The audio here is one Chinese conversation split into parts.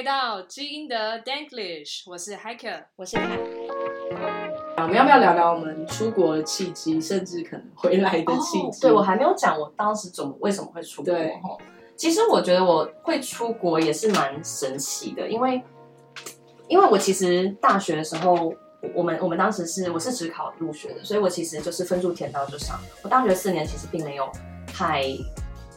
来到基因的 Danklish，我是 Hiker，我是凯。我们要不要聊聊我们出国的契机，甚至可能回来的契机？哦、对，我还没有讲我当时怎么为什么会出国。对，其实我觉得我会出国也是蛮神奇的，因为因为我其实大学的时候，我们我们当时是我是只考入学的，所以我其实就是分数填到就上。我大学四年其实并没有太。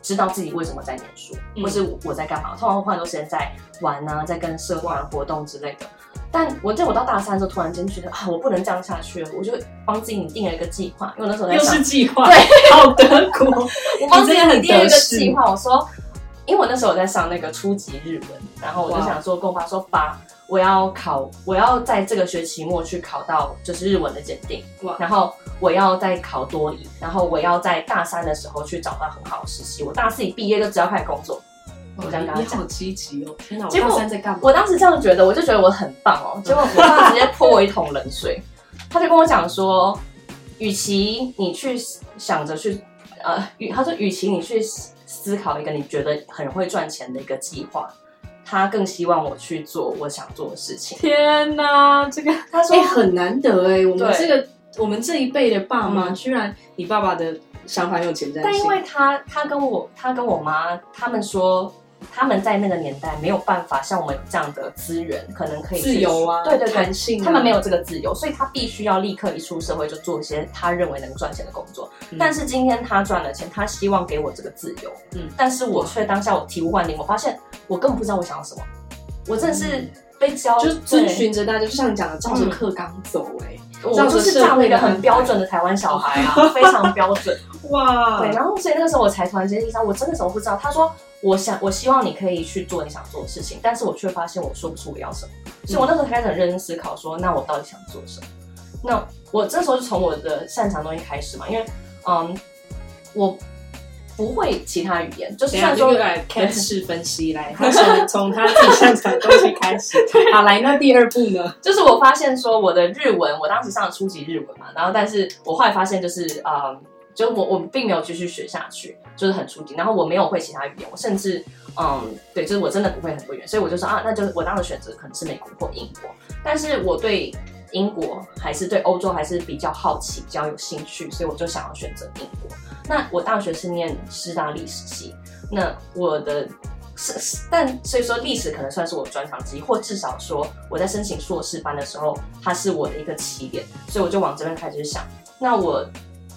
知道自己为什么在念书，或是我在干嘛？通常会花很多时间在玩啊，在跟社团活动之类的。但我在我到大三的时候，突然间觉得啊，我不能这样下去了，我就帮自己拟定了一个计划。因为那时候在想又是计划，对，好德国，我帮自己拟定了一个计划。我说，因为我那时候我在上那个初级日文，然后我就想说，跟我爸说，爸。我要考，我要在这个学期末去考到就是日文的检定，然后我要再考多语，然后我要在大三的时候去找到很好的实习。我大四一毕业就只要开始工作。我这样跟他讲，你好积极哦！天哪，结果我大三在干嘛？我当时这样觉得，我就觉得我很棒哦。结果我爸直接泼我一桶冷水，他就跟我讲说，与其你去想着去，呃，与他说，与其你去思考一个你觉得很会赚钱的一个计划。他更希望我去做我想做的事情。天哪，这个他说、欸、很难得哎，我们这个我们这一辈的爸妈、嗯，居然你爸爸的想法有前瞻性。但因为他他跟我他跟我妈他们说。他们在那个年代没有办法像我们这样的资源，可能可以自由啊，对对对，弹性啊，他们没有这个自由，所以他必须要立刻一出社会就做一些他认为能赚钱的工作。嗯。但是今天他赚了钱，他希望给我这个自由，嗯，但是我却当下我醍醐灌顶，我发现我根本不知道我想要什么，我真的是被教，就遵循着大家就像你讲的，照着课纲走，欸，哎。我就是这样的一个很标准的台湾小孩啊，非常标准 哇。对，然后所以那个时候我才突然间意识到，我真的什么不知道。他说，我想，我希望你可以去做你想做的事情，但是我却发现我说不出我要什么。所以我那时候开始很认真思考说，说那我到底想做什么？那我这时候就从我的擅长东西开始嘛，因为嗯，我。不会其他语言，就是算说来 开始分析来，他从从他自己擅长的东西开始。好，来，那第二步呢？就是我发现说我的日文，我当时上了初级日文嘛，然后但是我后来发现就是嗯，就我我并没有继续学下去，就是很初级，然后我没有会其他语言，我甚至嗯，对，就是我真的不会很多语言，所以我就说啊，那就我当时选择可能是美国或英国，但是我对英国还是对欧洲还是比较好奇，比较有兴趣，所以我就想要选择英国。那我大学是念师大历史系，那我的是，但所以说历史可能算是我专长之一，或至少说我在申请硕士班的时候，它是我的一个起点，所以我就往这边开始想。那我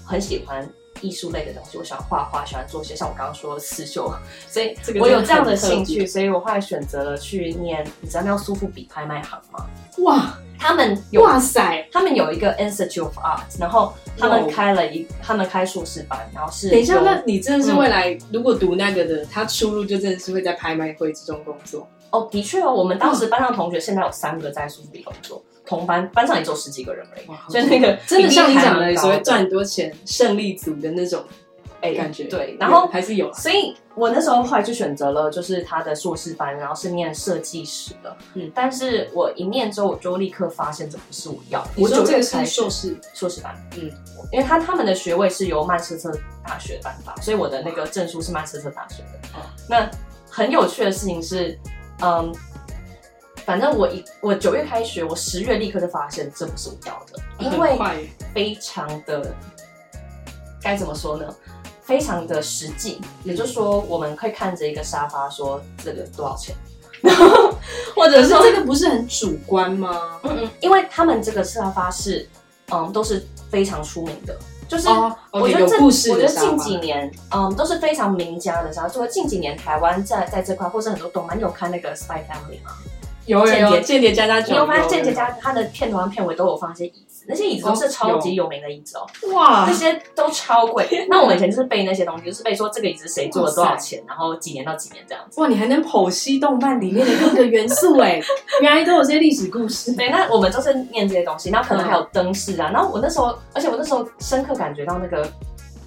很喜欢艺术类的东西，我喜欢画画，喜欢做些像我刚刚说的刺绣，所以我有这样的兴趣，所以我后来选择了去念。你知道那苏富比拍卖行吗？哇！他们有哇塞，他们有一个 Institute of Art，然后他们开了一，他们开硕士班，然后是等一下，那你真的是未来、嗯、如果读那个的，他出路就真的是会在拍卖会之中工作哦。的确哦，我们当时班上同学现在有三个在苏富比工作，同班班上也只有十几个人而已，所以那个真的像你讲的，所谓赚很多钱、胜利组的那种。哎、欸，感觉对，然后还是有，所以我那时候后来就选择了，就是他的硕士班，然后是念设计史的。嗯，但是我一念之后，我就立刻发现这不是我要的。我九月才硕士硕士班，嗯，因为他他们的学位是由曼彻斯特大学颁发，所以我的那个证书是曼彻斯特大学的。嗯，那很有趣的事情是，嗯，反正我一我九月开学，我十月立刻就发现这不是我要的，因为非常的该怎么说呢？非常的实际，也就是说，我们可以看着一个沙发说这个多少钱，然后或者说这个不是很主观吗？嗯嗯，因为他们这个沙发是，嗯，都是非常出名的，就是我觉得这、哦 okay, 我觉得近几年，嗯，都是非常名家的沙发。除近几年台湾在在这块，或是很多动漫，你有看那个 Spy Family 吗？有有有，间谍家家酒，你有发现间谍家他的片头和片尾都有放一些椅子。那些椅子都是超级有名的椅子哦，哇，那些都超贵。那我们以前就是背那些东西，就是背说这个椅子谁做了多少钱，然后几年到几年这样子。哇，你还能剖析动漫里面的各个元素哎，原来都有这些历史故事。对，那我们就是念这些东西，然后可能还有灯饰啊。然后我那时候，而且我那时候深刻感觉到那个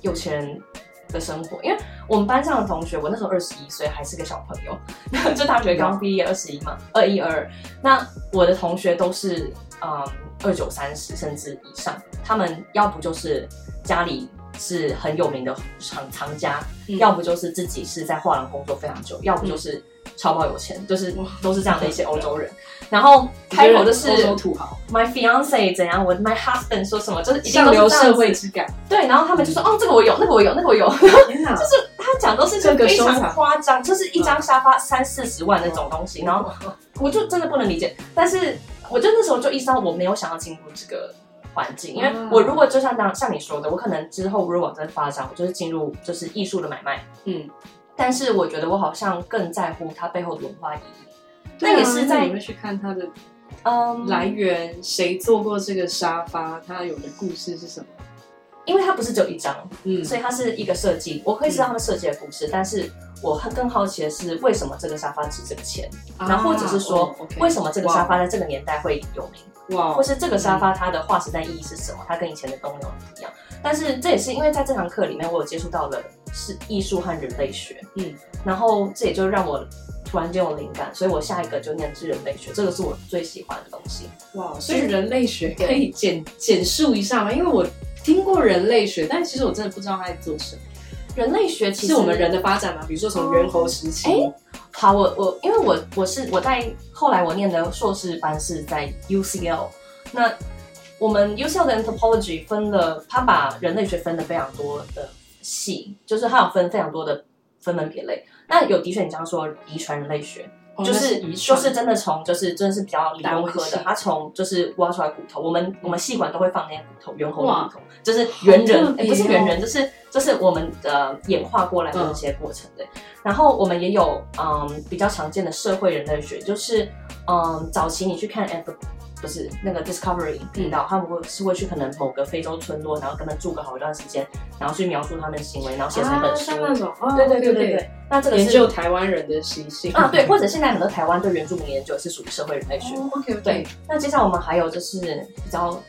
有钱人的生活，因为我们班上的同学，我那时候二十一岁，还是个小朋友，就大学刚毕业，二十一嘛，二一二。那我的同学都是嗯。二九三十甚至以上，他们要不就是家里是很有名的厂藏家，嗯，要不就是自己是在画廊工作非常久，要不就是超爆有钱，就是都是这样的一些欧洲人。然后开口就是欧洲土豪，My fiance 怎样，我 My husband 说什么，就是一上流社会之感。对，然后他们就说，哦，这个我有，那个我有，那个我有。就是他讲都是非常夸张，就是一张沙发三四十万那种东西。然后我就真的不能理解，但是我就那时候就意识到我没有想要进入这个环境，因为我如果就像当像你说的，我可能之后如果往这发展，我就是进入就是艺术的买卖，嗯，但是我觉得我好像更在乎它背后的文化意义。那也是在你们去看它的，嗯，来源，谁做过这个沙发，它有的故事是什么？因为它不是只有一张，嗯，所以它是一个设计。我可以知道他们设计的故事，但是我更好奇的是为什么这个沙发值这个钱，然后或者是说为什么这个沙发在这个年代会有名，哇，或是这个沙发它的划时代意义是什么？它跟以前的东西不一样。但是这也是因为在这堂课里面，我有接触到了是艺术和人类学，嗯，然后这也就让我。突然间有灵感，所以我下一个就念是人类学，这个是我最喜欢的东西。哇，所以人类学可以简简述一下吗？因为我听过人类学，但其实我真的不知道他在做什么。人类学其实是我们人的发展嘛，比如说从猿猴时期。哎，好，我我因为我我是我在后来我念的硕士班是在 UCL，那我们 UCL 的 anthropology 分了，他把人类学分的非常多的系，就是他有分非常多的分门别类。那有的确，你这样说遗传人类学，哦、就是就是真的从就是真的是比较理工科的，他从就是挖出来骨头，我们我们细管都会放那些骨头，猿猴的骨头，就是猿人，哎、哦欸，不是猿人，就是就是我们的演化过来的一些过程对。嗯、然后我们也有嗯比较常见的社会人类学，就是嗯早期你去看 F。不是那个 Discovery 频道，他们会是会去可能某个非洲村落，然后跟他们住个好一段时间，然后去描述他们的行为，然后写成一本书。啊那种，哦对对对对对。那这个是研究台湾人的习性啊，对，或者现在很多台湾对原住民研究是属于社会人类学。OK，对。那接下来我们还有就是比较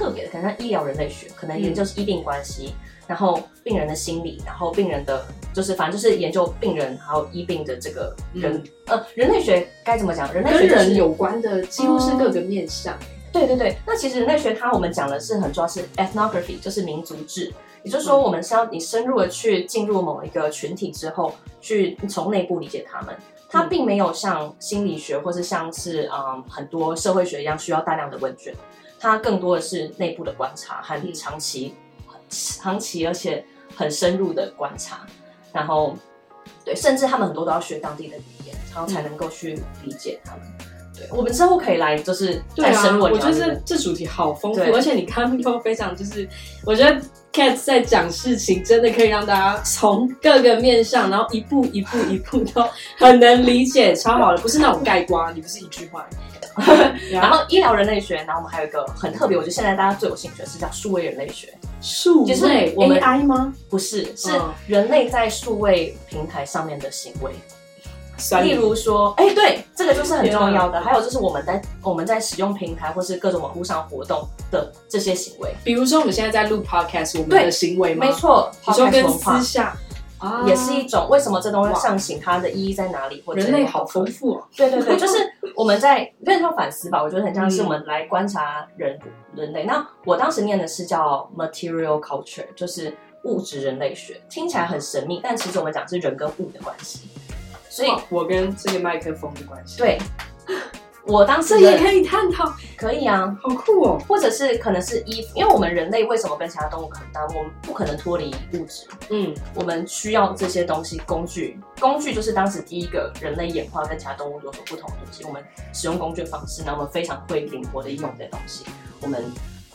特别的，可能像医疗人类学，可能研究是医病关系。然后病人的心理，然后病人的就是反正就是研究病人还有医病的这个人，嗯、呃，人类学该怎么讲？人类学、就是、跟人有关的几乎是各个面向。嗯、对对对，那其实人类学它我们讲的是很重要是 ethnography，就是民族志，也就是说我们是要你深入的去进入某一个群体之后，去从内部理解他们。它并没有像心理学或是像是嗯很多社会学一样需要大量的问卷，它更多的是内部的观察和长期。长期而且很深入的观察，然后对，甚至他们很多都要学当地的语言，然后才能够去理解他们。对，我们之后可以来，就是再深入。我觉得这这主题好丰富，而且你刚刚都非常就是，我觉得 Cat 在讲事情，真的可以让大家从各个面向，然后一步一步一步都很能理解，超好的，不是那种盖瓜，你不是一句话。然后医疗人类学，然后我们还有一个很特别，我觉得现在大家最有兴趣的是叫数位人类学。数位就是我们 AI 吗？不是，是人类在数位平台上面的行为。例如说，哎，对，这个就是很重要的。还有就是我们在我们在使用平台或是各种网络上活动的这些行为。比如说我们现在在录 Podcast，我们的行为吗？没错，你说跟私下。啊，也是一种为什么这东西上行，它的意义在哪里？或者人类好丰富哦。对对对，就是我们在有点像反思吧。我觉得很像是我们来观察人人类。那我当时念的是叫 Material Culture，就是物质人类学，听起来很神秘，但其实我们讲是人跟物的关系。所以，我跟这个麦克风的关系。对。我当时也可以探讨，可以啊，好酷哦！或者是可能是衣服，因为我们人类为什么跟其他动物很搭？我们不可能脱离物质，嗯，我们需要这些东西，工具，工具就是当时第一个人类演化跟其他动物有所不同的东西。我们使用工具的方式，那我们非常会灵活的应用这些东西。我们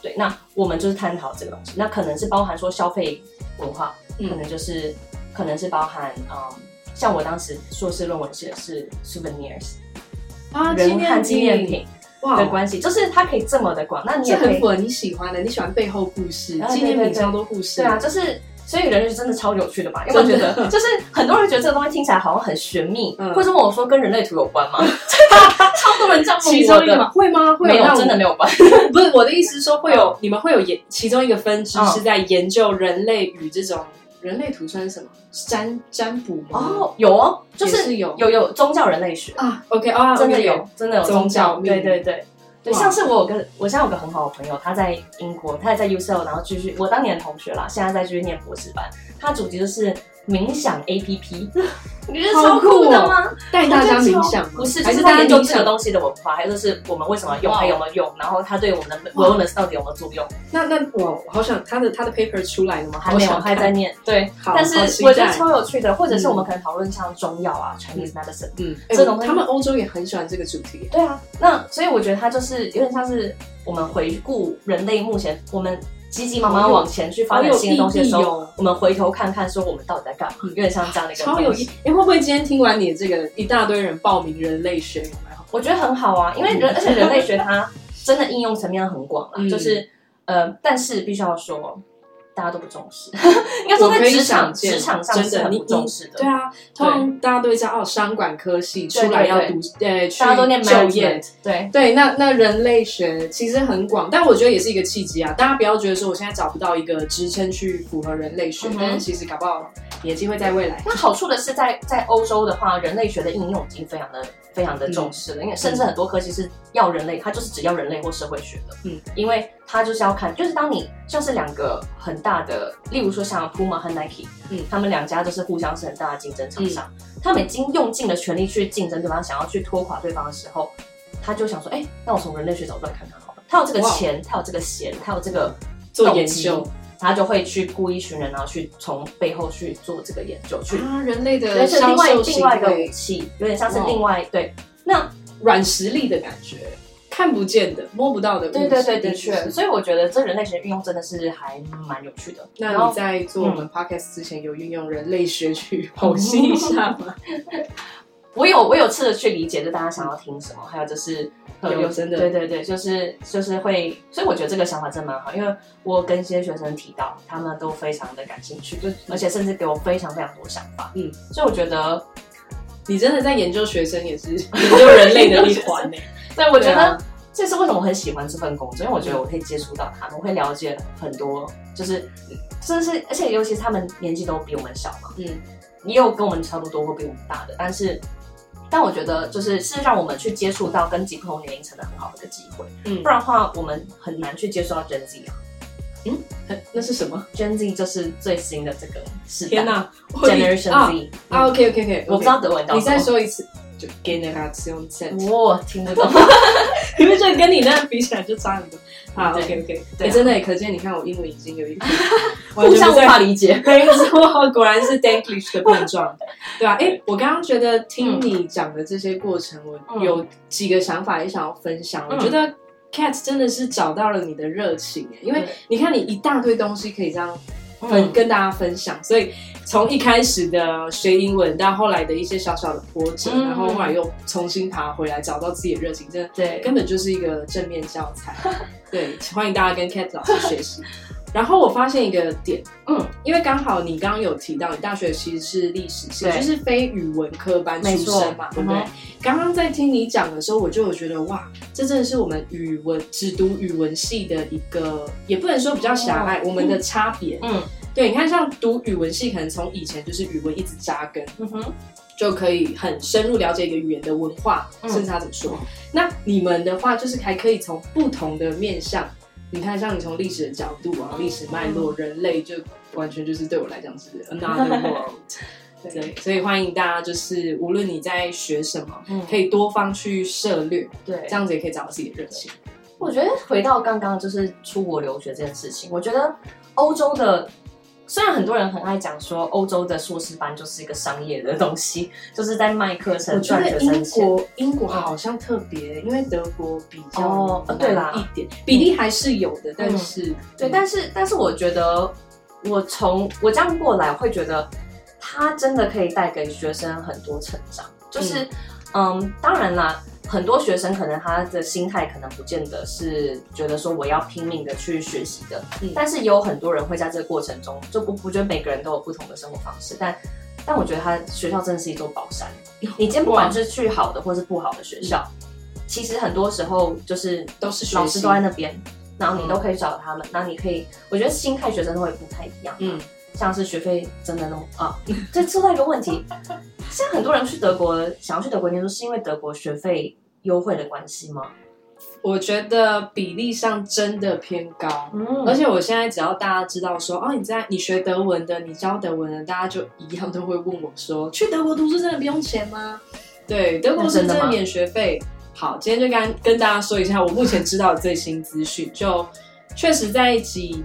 对，那我们就是探讨这个东西，那可能是包含说消费文化，嗯、可能就是可能是包含嗯，像我当时硕士论文写的是 souvenirs。啊，人和纪念品的关系，就是它可以这么的广。那你也很符合你喜欢的，你喜欢背后故事，纪念品超多故事。对啊，就是所以人类是真的超有趣的嘛？因为我觉得，就是很多人觉得这个东西听起来好像很玄秘，或者问我说跟人类图有关吗？超多人这样问我。其中一个吗？会吗？会没有，真的没有关。不是我的意思，是说会有你们会有研其中一个分支是在研究人类与这种。人类图算是什么？占占卜吗？哦，有哦，就是有有有宗教人类学啊。OK 啊，真的有，真的有宗教。对对对对，像是我有个，我现在有个很好的朋友，他在英国，他也在 UCL，然后继续我当年的同学啦，现在在继续念博士班。他主题就是冥想 APP，你觉得超酷的吗？带大家冥想不是，还是大家研究这个东西的文化，还有就是我们为什么用，还有没有用，然后它对我们的 wellness 到底有没有作用？那那我好想他的他的 paper 出来了吗？还没有，还在念。对，但是我觉得超有趣的，或者是我们可能讨论像中药啊，Chinese medicine，嗯，这种他们欧洲也很喜欢这个主题。对啊，那所以我觉得它就是有点像是我们回顾人类目前我们。急急忙忙往前去发展新的东西的时候，我们回头看看，说我们到底在干嘛？有点像这样的一个。超有意义！哎，会不会今天听完你这个一大堆人报名人类学，有没有？我觉得很好啊，因为人而且人类学它真的应用层面很广了，就是呃，但是必须要说。大家都不重视，应该说在职场职场上是很不重视的。对啊，通常大家都会知道哦，商管科系出来要读，呃，大家都念就业。对对，那那人类学其实很广，但我觉得也是一个契机啊。大家不要觉得说我现在找不到一个职称去符合人类学，但是其实搞不好也机会在未来。那好处的是，在在欧洲的话，人类学的应用已经非常的。非常的重视了，因为甚至很多科系是要人类，它就是只要人类或社会学的，嗯，因为它就是要看，就是当你像是两个很大的，例如说像 Puma 和 Nike，嗯，他们两家都是互相是很大的竞争厂商，他们已经用尽了全力去竞争对方，想要去拖垮对方的时候，他就想说，哎，那我从人类学角度来看看好了，他有这个钱，他有这个闲，他有这个做研究。他就会去雇一群人，然后去从背后去做这个研究，去啊，人类的那是另外另外一个武器，有点像是另外对那软实力的感觉，看不见的、摸不到的。对对对，的确。所以我觉得这人类学运用真的是还蛮有趣的。那你在做我们 podcast 之前，有运用人类学去剖析一下吗？我有，我有试着去理解，就大家想要听什么，还有就是。有，有真的，对对对，就是就是会，所以我觉得这个想法真蛮好，因为我跟一些学生提到，他们都非常的感兴趣，就而且甚至给我非常非常多想法，嗯，所以我觉得你真的在研究学生，也是 研究人类的一环呢。对，我觉得这是为什么我很喜欢这份工作，因为我觉得我可以接触到他们，我会了解很多，就是甚至是，而且尤其是他们年纪都比我们小嘛，嗯，也有跟我们差不多或比我们大的，但是。但我觉得，就是是让我们去接触到跟几不同年龄层的很好的一个机会。嗯，不然的话，我们很难去接触到 Gen Z 啊。嗯，那是什么？Gen Z 就是最新的这个时代。天哪，Generation Z 啊，OK OK OK，我不知道德文，你再说一次。就 Generation Z，我听不懂。因为这跟你那比起来就差很多。好，OK OK，对，真的也可见，你看我英文已经有一点 互相无法理解。没错，果然是 Danglish 的碰撞，对吧？哎，我刚刚觉得听你讲的这些过程，我有几个想法也想要分享。我觉得 Cat 真的是找到了你的热情，因为你看你一大堆东西可以这样。分跟大家分享，所以从一开始的学英文到后来的一些小小的波折，嗯、然后后来又重新爬回来，找到自己的热情，真的对，根本就是一个正面教材。对，欢迎大家跟 Cat 老师学习。然后我发现一个点，嗯，因为刚好你刚刚有提到，你大学其实是历史系，就是非语文科班出身嘛，错对不对？嗯、刚刚在听你讲的时候，我就有觉得哇，这真的是我们语文只读语文系的一个，也不能说比较狭隘，哦、我们的差别。嗯，对，你看，像读语文系，可能从以前就是语文一直扎根，嗯哼，就可以很深入了解一个语言的文化，嗯、甚至他怎么说。那你们的话，就是还可以从不同的面向。你看，像你从历史的角度啊，历史脉络，人类就完全就是对我来讲是 another world。对，所以欢迎大家，就是无论你在学什么，嗯，可以多方去涉略，对，这样子也可以找到自己的热情。我觉得回到刚刚就是出国留学这件事情，我觉得欧洲的。虽然很多人很爱讲说欧洲的硕士班就是一个商业的东西，就是在卖课程赚学生钱。英国英国好像特别，因为德国比较对啦一点比例还是有的，但是对，但是但是我觉得我从我这样过来会觉得，它真的可以带给学生很多成长，就是嗯，当然啦。很多学生可能他的心态可能不见得是觉得说我要拼命的去学习的，嗯，但是也有很多人会在这个过程中就不不觉得每个人都有不同的生活方式，但但我觉得他学校真的是一座宝山。你今天不管是去好的或是不好的学校，其实很多时候就是都是老师都在那边，然后你都可以找他们，然后你可以，我觉得心态学生都会不太一样，嗯，像是学费真的那么啊，这说到一个问题。现在很多人去德国，想要去德国念书，是因为德国学费优惠的关系吗？我觉得比例上真的偏高，嗯而且我现在只要大家知道说，哦，你在你学德文的，你教德文的，大家就一样都会问我说，去德国读书真的不用钱吗？对，德国是真的免学费。好，今天就跟跟大家说一下我目前知道的最新资讯，就确实在几。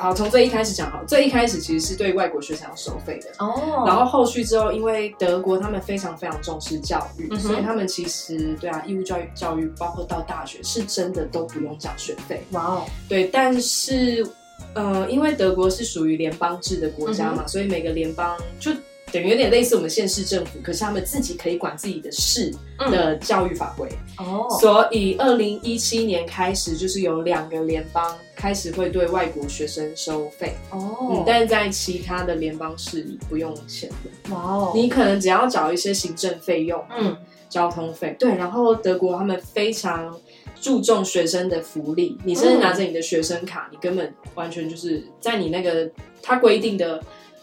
好，从最一开始讲好，最一开始其实是对外国学生要收费的哦，然后后续之后，因为德国他们非常非常重视教育，嗯、所以他们其实对啊，义务教育教育包括到大学是真的都不用缴学费。哇哦，对，但是呃，因为德国是属于联邦制的国家嘛，嗯、所以每个联邦就。等于有点类似我们县市政府，可是他们自己可以管自己的市的教育法规哦。嗯、所以二零一七年开始，就是有两个联邦开始会对外国学生收费哦、嗯。但是在其他的联邦市里不用钱的。哇哦！你可能只要找一些行政费用，嗯，交通费。对，然后德国他们非常注重学生的福利。你甚至拿着你的学生卡，嗯、你根本完全就是在你那个他规定的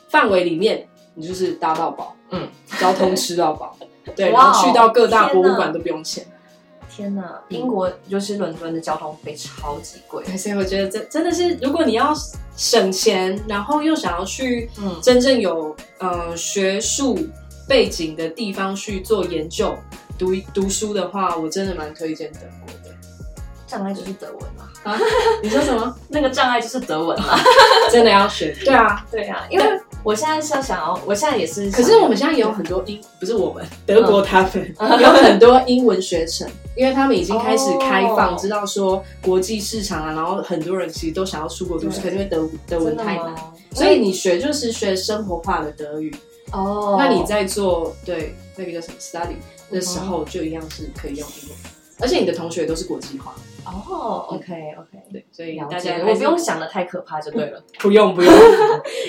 范围里面。你就是搭到饱，嗯，交通吃到饱，对，然后去到各大博物馆都不用钱。天哪，英国就是伦敦的交通费超级贵，对，所以我觉得这真的是，如果你要省钱，然后又想要去真正有呃学术背景的地方去做研究、读读书的话，我真的蛮推荐德国的。障碍就是德文嘛？啊？你说什么？那个障碍就是德文嘛？真的要学？对啊，对啊，因为。我现在是要想要，我现在也是。可是我们现在也有很多英，不是我们德国他们、嗯、有很多英文学程，因为他们已经开始开放，哦、知道说国际市场啊，然后很多人其实都想要出国读书，可是因为德德文太难，所以你学就是学生活化的德语哦。那你在做对那个叫什么 study 的时候，就一样是可以用英文，而且你的同学都是国际化。哦、oh,，OK OK，对，所以大家我不用想的太可怕就对了，不用不用，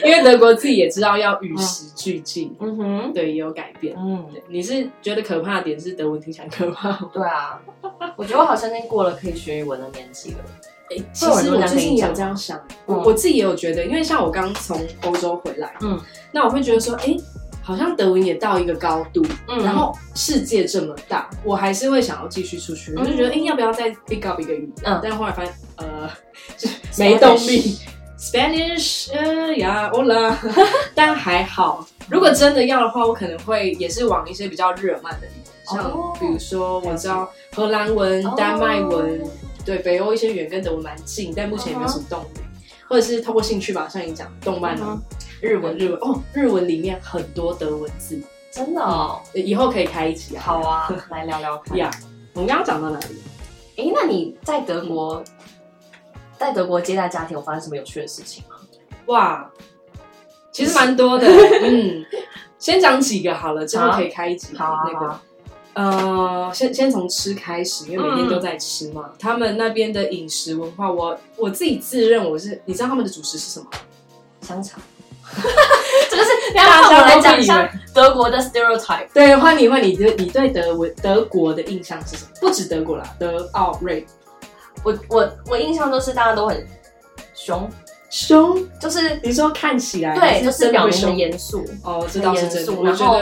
因为德国自己也知道要与时俱进，嗯哼，对，也有改变，嗯，对，你是觉得可怕的点是德文听起来可怕？对啊，我觉得我好像已经过了可以学语文的年纪了。哎、欸，其实我最近也有这样想，我、嗯、我自己也有觉得，因为像我刚从欧洲回来，嗯，那我会觉得说，哎、欸。好像德文也到一个高度，嗯，然后世界这么大，我还是会想要继续出去。我就觉得，哎，要不要再 pick up 一个语言？嗯，但后来发现，呃，没动力。Spanish，呃呀，Hola，但还好。如果真的要的话，我可能会也是往一些比较日耳曼的像比如说我知道荷兰文、丹麦文，对，北欧一些语言跟德文蛮近，但目前也没有什么动力。或者是透过兴趣吧，像你讲动漫啊。日文，日文哦，日文里面很多德文字，真的哦，以后可以开一集啊。好啊，来聊聊看。呀，我们刚刚讲到哪里？哎，那你在德国，在德国接待家庭，有发生什么有趣的事情吗？哇，其实蛮多的。嗯，先讲几个好了，之后可以开一集。好，那个，呃，先先从吃开始，因为每天都在吃嘛。他们那边的饮食文化，我我自己自认我是，你知道他们的主食是什么？香肠。这个是大家来讲一下德国的 stereotype。对，换你换你，你对德文德国的印象是什么？不止德国啦，德奥瑞。我我我印象都是大家都很凶凶，就是你说看起来对，就是表面的严肃哦，这倒是真的。然后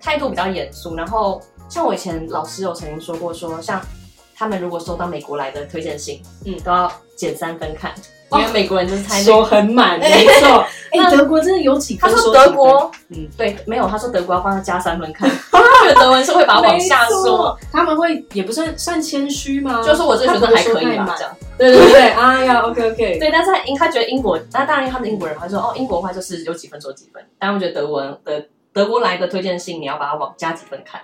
态度比较严肃。然后像我以前老师有曾经说过，说像他们如果收到美国来的推荐信，嗯，都要减三分看。因为美国人就是猜说很满，没错。哎，德国真的有几分？他说德国，嗯，对，没有。他说德国要帮他加三分看，觉得德文是会把它往下说。他们会也不算算谦虚吗？就是我这个学生还可以吧，这样。对对对，哎呀，OK OK。对，但是他英他觉得英国，那当然他们英国人他说哦，英国话就是有几分说几分。但我觉得德文的德国来的推荐信，你要把它往加几分看。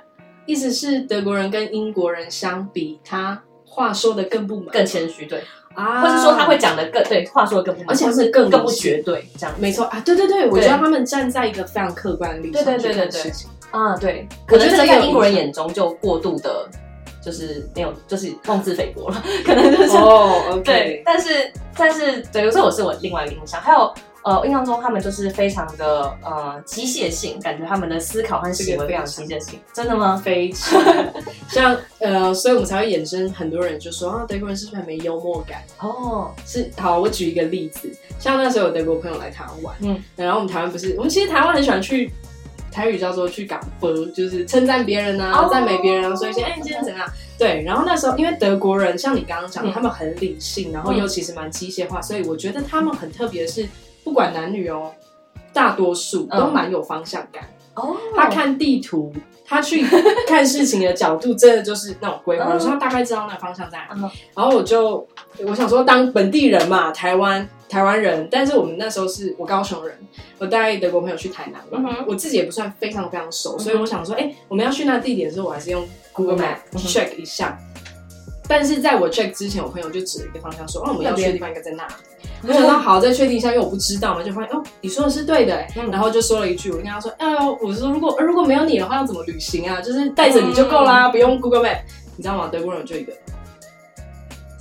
意思是德国人跟英国人相比，他话说的更不满，更谦虚，对。啊，或是说他会讲的更对，话说的更不，而且是更更不绝对，这样没错啊，对对对，我觉得他们站在一个非常客观的立场对对对对啊，对，可能这个在英国人眼中就过度的，就是没有，就是妄自菲薄了，可能就是哦，对，但是但是对，这我是我另外一个印象，还有。呃，印象中他们就是非常的呃机械性，感觉他们的思考和行为非常机械性。真的吗？非常 像呃，所以我们才会衍生很多人就说啊，德国人是不是很没幽默感？哦，是。好，我举一个例子，像那时候有德国朋友来台湾玩，嗯，然后我们台湾不是，我们其实台湾很喜欢去台语叫做去港播，就是称赞别人啊，赞美别人啊，说一些哎，你今天怎样？对，然后那时候因为德国人像你刚刚讲，嗯他们很理性，然后又其实蛮机械化，所以我觉得他们很特别的是，不管男女哦，大多数都蛮有方向感。哦，他看地图，他去 看事情的角度，真的就是那种规划，嗯。所以他大概知道那个方向在哪。嗯。然后我就我想说，当本地人嘛，台湾台湾人，但是我们那时候是我高雄人，我带德国朋友去台南玩，嗯我自己也不算非常非常熟，嗯所以我想说，哎、我们要去那地点的时候，我还是用 Google Map check 一下。但是在我 check 之前，我朋友就指了一个方向说，哦，我们要去的地方应该在那里。我想到 好，再确定一下，因为我不知道嘛，就发现哦，你说的是对的、然后就说了一句，我跟他说，哎呦，我说如果如果没有你的话，要怎么旅行啊？就是带着你就够啦，不用 Google Map，你知道吗？德国人就一个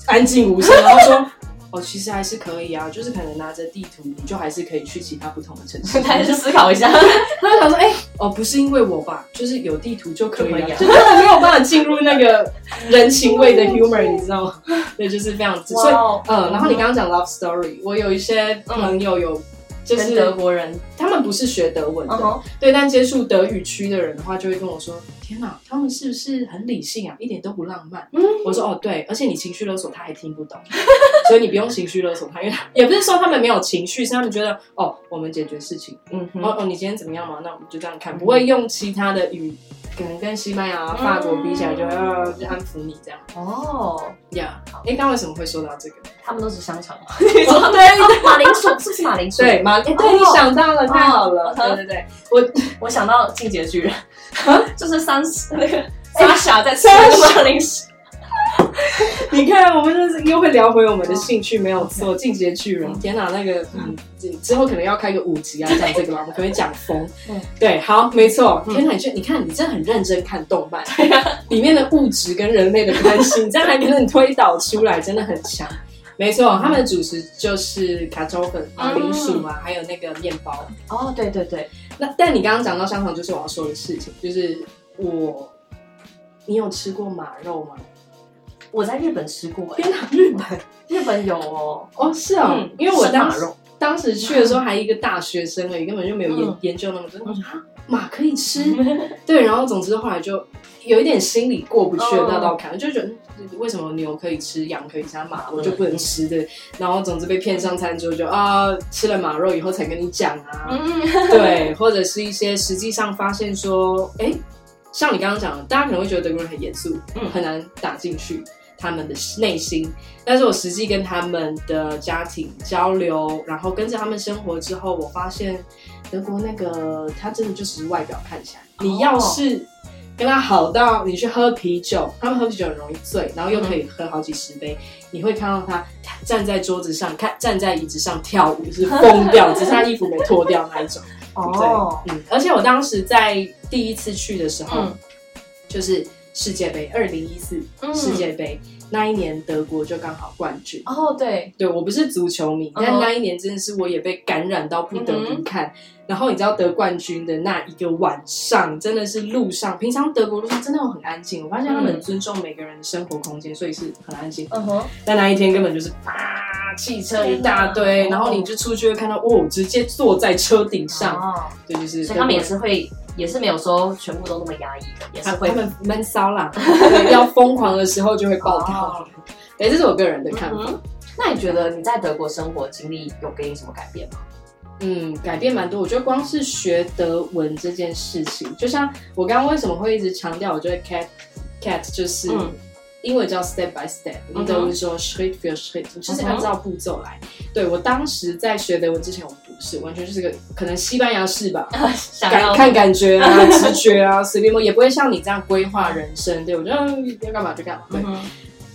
安静无声，然后说，哦，其实还是可以啊，就是可能拿着地图，你就还是可以去其他不同的城市。他还是思考一下，他就想说，哎、哦，不是因为我吧，就是有地图就可以了，就可以啊就真的没有办法进入那个 人情味的 humor，你知道吗？对，就是非常所以嗯，然后你刚刚讲 love story，我有一些朋友有，就是德国人，他们不是学德文的对，但接触德语区的人的话，就会跟我说：“天哪，他们是不是很理性啊？一点都不浪漫。嗯我说：“哦，对，而且你情绪勒索他还听不懂，所以你不用情绪勒索他，因为他 也不是说他们没有情绪，是他们觉得哦，我们解决事情。嗯哼，哦哦，你今天怎么样嘛？那我们就这样看，不会用其他的语，可能跟西班牙、嗯。法国比起来就，要就安抚你这样。哦，呀，哎，刚刚为什么会说到这个？他们都是香肠嘛，哦对哦马铃薯是不是马铃薯？对，马，哎，对哦。你想到了，太好了，哦对对对，我 我想到《进击的巨人》，就是三那个哎莎莎在吃那个马铃薯，你看，我们就是又会聊回我们的兴趣，没有错。进阶巨人，天哪，那个，嗯，之后可能要开个五集啊，讲这个吧，我们可以讲风？嗯对，好，没错。嗯天哪，你，你看，你真的很认真看动漫，对啊，里面的物质跟人类的关系，你这样还给你推导出来，真的很强。没错，他们的主食就是卡州粉、马铃薯嘛，还有那个面包。哦，对对对，那但你刚刚讲到香肠，就是我要说的事情，就是我，你有吃过马肉吗？我在日本吃过，哎，天哪，日本。日本有哦，哦，是哦，嗯因为我当时生马肉。当时去的时候还一个大学生而已，根本就没有研、嗯。研究那么多。我说啊，马可以吃，对，然后总之后来就有一点心里过不去的那道坎，就觉得嗯为什么牛可以吃，羊可以吃，马我就不能吃的。然后总之被骗上餐桌就啊，吃了马肉以后才跟你讲啊，嗯，对，或者是一些实际上发现说，哎，像你刚刚讲的，大家可能会觉得德国人很严肃，嗯。很难打进去他们的内心。但是我实际跟他们的家庭交流，然后跟着他们生活之后，我发现德国那个他真的就只是外表看起来，你要是跟他好到你去喝啤酒，他们喝啤酒很容易醉，然后又可以喝好几十杯，你会看到他站在桌子上，看站在椅子上跳舞，就是疯掉，只是他衣服没脱掉那一种。哦，对，嗯，而且我当时在第一次去的时候，嗯就是世界杯，二零一四嗯世界杯、那一年，德国就刚好冠军。哦，对，对我不是足球迷，嗯但那一年真的是我也被感染到不得不看。然后你知道得冠军的那一个晚上，真的是路上，平常德国路上真的很安静。我发现他们尊重每个人的生活空间，所以是很安静。嗯哼，但那一天根本就是啪，汽车一大堆，然后你就出去会看到，哦，直接坐在车顶上。哦，对，就是所以他们也是会，也是没有说全部都那么压抑的，也是会他他们闷骚啦，要疯狂的时候就会爆掉哦。哎、这是我个人的看法。嗯那你觉得你在德国生活经历有给你什么改变吗？嗯，改变蛮多。我觉得光是学德文这件事情，就像我刚刚为什么会一直强调，我觉得 cat cat 就是嗯英文叫 step by step，我们德文说 Schritt für Schritt，就是嗯哼按照步骤来。对我当时在学德文之前，我不是，完全就是个可能西班牙式吧。想要感看感觉啊，直觉啊，随便摸，也不会像你这样规划人生。对我觉得嗯要干嘛就干嘛。对，嗯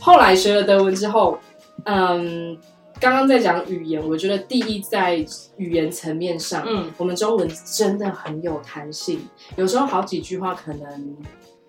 后来学了德文之后，嗯，刚刚在讲语言，我觉得第一在语言层面上，嗯我们中文真的很有弹性，有时候好几句话可能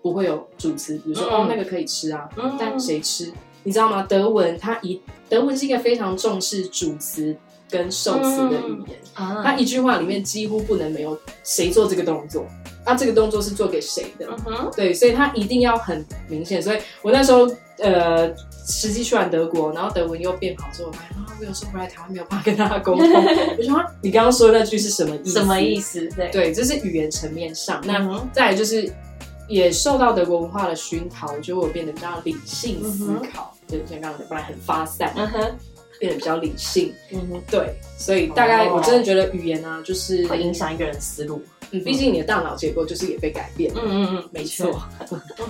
不会有主词，比如说、嗯哦那个可以吃啊，嗯但谁吃？你知道吗？德文它一德文是一个非常重视主词跟受词的语言。啊它一句话里面几乎不能没有谁做这个动作，啊，这个动作是做给谁的？嗯对，所以它一定要很明显。所以我那时候呃，实际去完德国，然后德文又变好之后，我发现啊，我有时候回来台湾没有办法跟大家沟通。我说啊，你刚刚说的那句是什么意思？什么意思？对，对，这是语言层面上。那嗯再来就是也受到德国文化的熏陶，我觉得我变得比较理性思考，就像刚刚不然很发散，嗯哼，变得比较理性，嗯哼，对，所以大概我真的觉得语言啊，就是会影响一个人的思路，嗯，毕竟你的大脑结构就是也被改变，嗯嗯嗯，没错。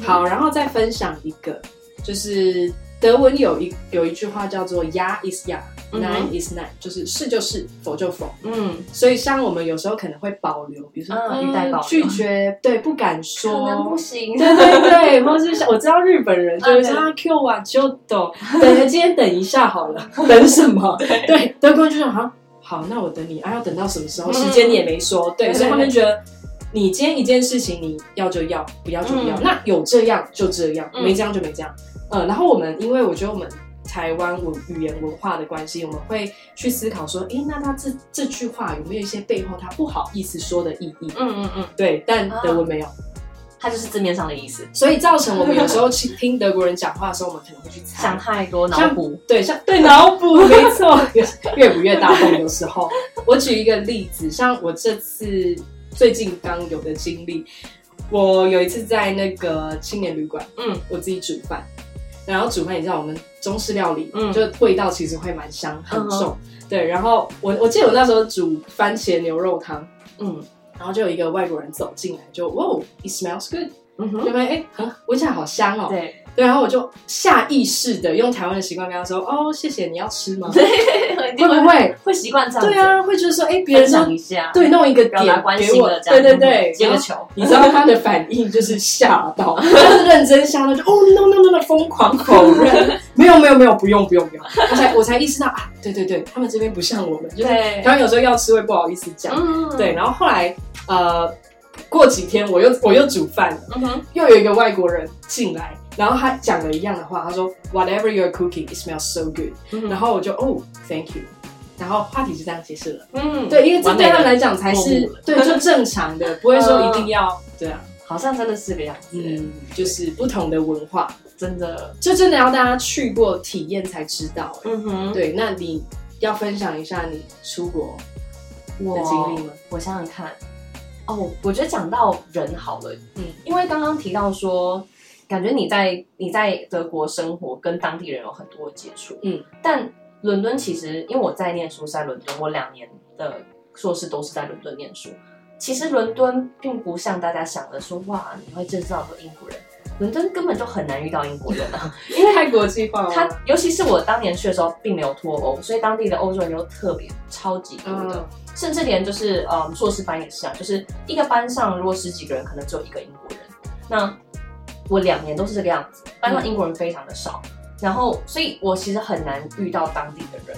好，然后再分享一个，就是德文有一有一句话叫做 “Ja ist Ja”，“Nein ist Nein”，就是是就是，否就否。嗯，所以像我们有时候可能会保留，比如说语带保留拒绝，对，不敢说，可能不行。对对对，或是 我知道日本人就是说啊，Q 啊，就等，等，今天等一下好了，等什么？对，德国人就说好，好，那我等你啊，要等到什么时候？时间你也没说，对，所以他们觉得。你今天一件事情，你要就要，不要就不要。嗯、那有这样就这样，没这样就没这样。嗯，然后我们因为我觉得我们台湾文语言文化的关系，我们会去思考说，诶，那他这这句话有没有一些背后他不好意思说的意义？嗯嗯嗯，对。但德文没有，他就是字面上的意思，所以造成我们有时候去听德国人讲话的时候，我们可能会去猜想太多，脑补。对，像对脑补，没错，越补越大洞。有时候，我举一个例子，像我这次。最近刚有的经历，我有一次在那个青年旅馆，嗯，我自己煮饭，然后煮饭，你知道我们中式料理，嗯，就味道其实会蛮香，很重，嗯、对。然后我我记得我那时候煮番茄牛肉汤，嗯，然后就有一个外国人走进来，就哇，it smells good，嗯哼，就会哎，很闻起来好香哦，对。对，然后我就下意识的用台湾的习惯跟他说：“哦，谢谢，你要吃吗？” 对，会不会会习惯这样？对啊，会就是说，哎，别人想一下，对，弄一个点给我，对对对，接个球。你知道他的反应就是吓到，他是认真吓到，就哦，no no no no，疯狂否认，没有没有没有，不用不用不用。我才我才意识到啊，对对对，他们这边不像我们，就是台湾有时候要吃会不好意思讲，对。然后后来呃，过几天我又我又煮饭了，嗯哼，又有一个外国人进来。然后他讲了一样的话，他说 Whatever you're cooking, it smells so good。然后我就哦，Thank you。然后话题就这样结束了。嗯，对，因为这对他们来讲才是对，就正常的，不会说一定要对啊。好像真的是这样子。嗯，就是不同的文化，真的就真的要大家去过体验才知道。嗯哼，对，那你要分享一下你出国的经历吗？我想想看。哦，我觉得讲到人好了，嗯，因为刚刚提到说。感觉你在你在德国生活，跟当地人有很多的接触，嗯，但伦敦其实，因为我在念书是在伦敦，我两年的硕士都是在伦敦念书。其实伦敦并不像大家想的说，哇，你会见到很多英国人，伦敦根本就很难遇到英国人啊，因为太国际化了。他尤其是我当年去的时候，并没有脱欧，所以当地的欧洲人又特别超级多的，嗯、甚至连就是嗯硕士班也是啊，就是一个班上如果十几个人，可能只有一个英国人，那。我两年都是这个样子，班上英国人非常的少，嗯、然后所以我其实很难遇到当地的人，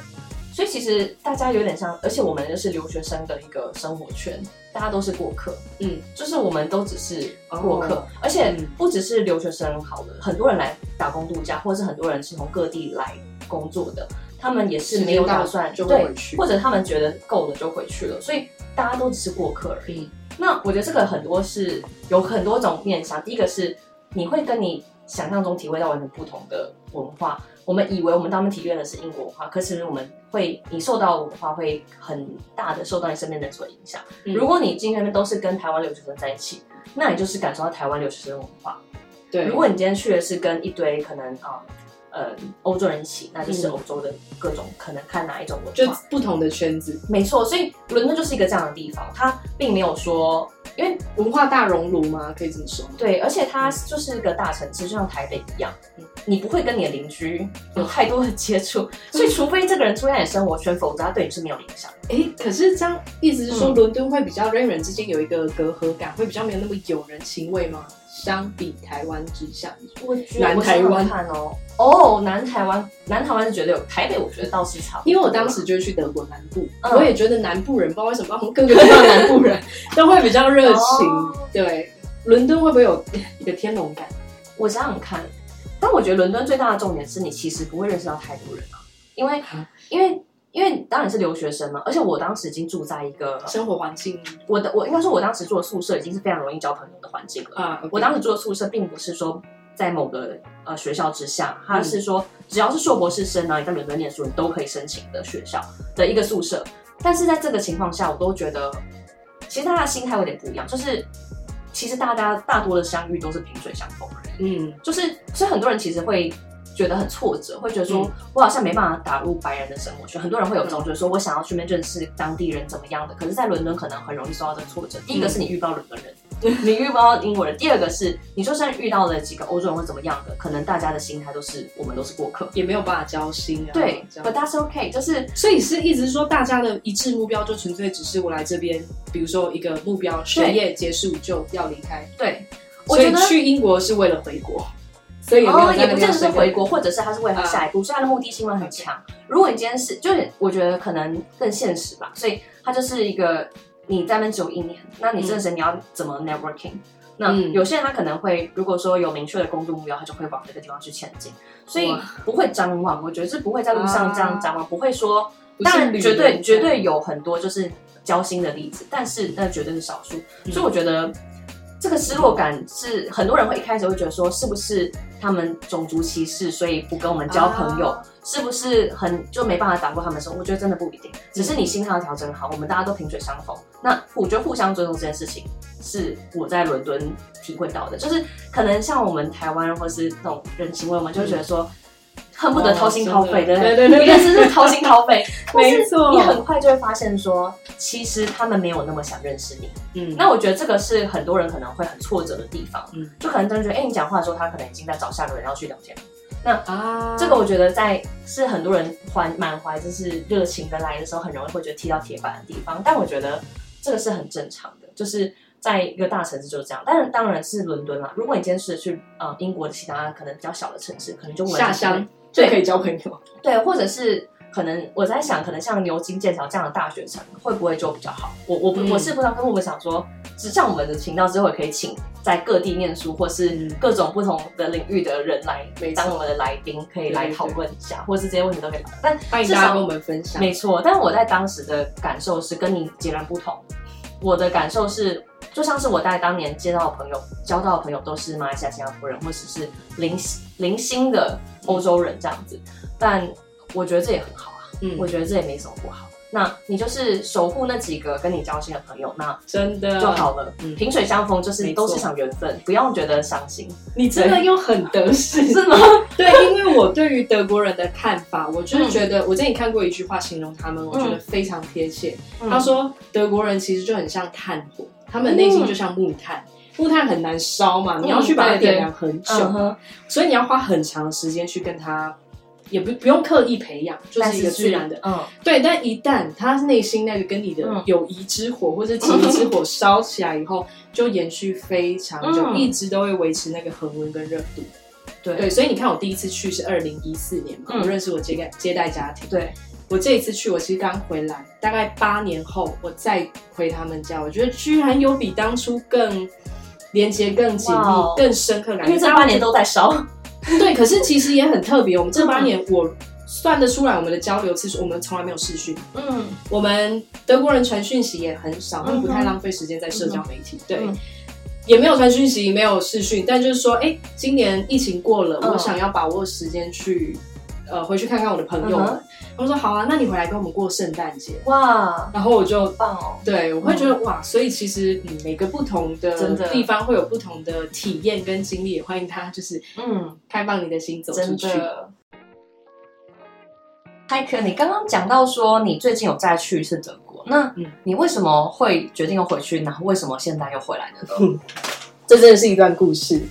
所以其实大家有点像，而且我们就是留学生的一个生活圈，大家都是过客，嗯，就是我们都只是过客，哦、而且不只是留学生好了，很多人来打工度假，或者是很多人是从各地来工作的，他们也是没有打算就会回去，或者他们觉得够了就回去了，所以大家都只是过客而已。嗯、那我觉得这个很多是有很多种面向，第一个是。你会跟你想象中体会到完全不同的文化。我们以为我们当面体验的是英国文化，可是我们会，你受到的文化会很大的受到你身边人所影响。嗯、如果你今天都是跟台湾留学生在一起，那你就是感受到台湾留学生文化。对，如果你今天去的是跟一堆可能啊。呃，欧洲人一起，那就是欧洲的各种、嗯、可能看哪一种文化，就不同的圈子，没错。所以伦敦就是一个这样的地方，它并没有说，因为文化大熔炉嘛，可以这么说。对，而且它就是一个大城市，就像台北一样，嗯、你不会跟你的邻居有太多的接触，嗯、所以除非这个人出现在你生活圈，否则他对你是没有影响。哎、欸，可是这样意思是说，伦敦会比较人与人之间有一个隔阂感，会比较没有那么有人情味吗？相比台湾之下，我觉得南台湾看哦哦，南台湾南台湾是绝对有，台北我觉得倒是差不多。因为我当时就是去德国南部，嗯、我也觉得南部人不知道为什么，各个地方南部人 都会比较热情。哦、对，伦敦会不会有一个天龙感？我想想看，但我觉得伦敦最大的重点是你其实不会认识到太多人啊，因为、嗯、因为。因为当然是留学生嘛，而且我当时已经住在一个生活环境，我的我应该说，我当时住的宿舍已经是非常容易交朋友的环境了啊。Uh, okay. 我当时住的宿舍并不是说在某个呃学校之下，它是说只要是硕博士生呢，你在伦敦念书，你都可以申请的学校的一个宿舍。但是在这个情况下，我都觉得其实大家的心态有点不一样，就是其实大家大多的相遇都是萍水相逢而已。嗯，就是所以很多人其实会觉得很挫折，会觉得说、嗯、我好像没办法打入白人的生活圈。很多人会有这种，就是说我想要去那边认识当地人怎么样的，可是，在伦敦可能很容易受到这个挫折。第一个是你遇不到伦敦人。你遇不到英国人。第二个是，你就算遇到了几个欧洲人或怎么样的，可能大家的心态都是我们都是过客，也没有办法交心啊。对，But that's okay，就是所以是一直说大家的一致目标就纯粹只是我来这边，比如说一个目标，学业结束就要离开。对，我觉得去英国是为了回国，所哦、也不见得是回国，或者是他是为了下一步，啊、所以他的目的性会很强。如果你今天是，就是我觉得可能更现实吧，所以他就是一个你在那只有一年，那你这时你要怎么 networking？、嗯那有些人他可能会，如果说有明确的工作目标，他就会往这个地方去前进，所以不会张望。我觉得是不会在路上这样张望，不会说，当然绝对绝对有很多就是交心的例子，但是那绝对是少数。所以我觉得这个失落感是很多人会一开始会觉得说，是不是他们种族歧视，所以不跟我们交朋友。是不是很就没办法打过他们的生活？我觉得真的不一定，只是你心态要调整好。我们大家都萍水相逢，那我觉得互相尊重这件事情是我在伦敦体会到的。就是可能像我们台湾或是那种人情味，我们就会觉得说恨不得掏心掏肺，对对对，一个是掏心掏肺，没错。你很快就会发现说，其实他们没有那么想认识你。嗯，那我觉得这个是很多人可能会很挫折的地方。嗯，就可能真的觉得，哎，你讲话的时候，他可能已经在找下个人要去聊天。那啊，这个我觉得在是很多人怀满怀就是热情的来的时候，很容易会觉得踢到铁板的地方。但我觉得这个是很正常的，就是在一个大城市就是这样。但是当然是伦敦啦。如果你今天是去呃英国的其他可能比较小的城市，可能就下乡就可以交朋友。对，或者是可能我在想，可能像牛津、剑桥这样的大学城，会不会就比较好？我我不、嗯、我是不知道，跟我们想说，只像我们的频道之后也可以请。在各地念书，或是各种不同的领域的人来当我们的来宾，可以来讨论一下，或是这些问题都可以。但欢迎大家跟我们分享。没错，但是我在当时的感受是跟你截然不同。我的感受是，就像是我在当年接到的朋友、交到的朋友都是马来西亚、新加坡人，或者是零零星的欧洲人这样子。但我觉得这也很好啊，嗯，我觉得这也没什么不好。那你就是守护那几个跟你交心的朋友，那真的就好了。嗯，萍水相逢就是都是场缘分，不用觉得伤心。你真的又很得势 是吗？对，因为我对于德国人的看法，我就是觉得，我之前看过一句话形容他们，我觉得非常贴切。他说，德国人其实就很像炭火，他们内心就像木炭，木炭很难烧嘛，你要去把它点燃很久，所以你要花很长时间去跟他。也不不用刻意培养，就是一个自然的，嗯，对。但一旦他内心那个跟你的友谊之火、嗯、或者情谊之火烧起来以后，就延续非常久，嗯、一直都会维持那个恒温跟热度。对对，所以你看，我第一次去是二零一四年嘛，嗯、我认识我接待接待家庭。对，我这一次去，我其实刚回来，大概八年后，我再回他们家，我觉得居然有比当初更连接、更紧密、Wow 更深刻感觉，因为这八年都在烧。对，可是其实也很特别。我们这八年，我算得出来，我们的交流次数，我们从来没有视讯。嗯，我们德国人传讯息也很少，他们不太浪费时间在社交媒体。对，也没有传讯息，没有视讯，但就是说，哎，今年疫情过了，我想要把握时间去，呃，回去看看我的朋友们。他们说好啊，那你回来跟我们过圣诞节哇！然后我就棒哦，对，我会觉得哇，所以其实嗯，每个不同的地方会有不同的体验跟经历，也欢迎他就是嗯，开放你的心走出去。Heike，你刚刚讲到说你最近有再去一次德国，那你为什么会决定要回去？然后为什么现在又回来了呢？这真的是一段故事。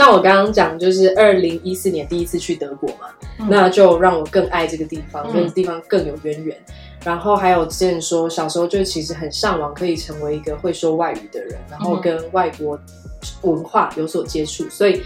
像我刚刚讲，就是二零一四年第一次去德国嘛，嗯、那就让我更爱这个地方，跟地方更有渊源。嗯、然后还有之前说，小时候就其实很向往可以成为一个会说外语的人，然后跟外国文化有所接触。所以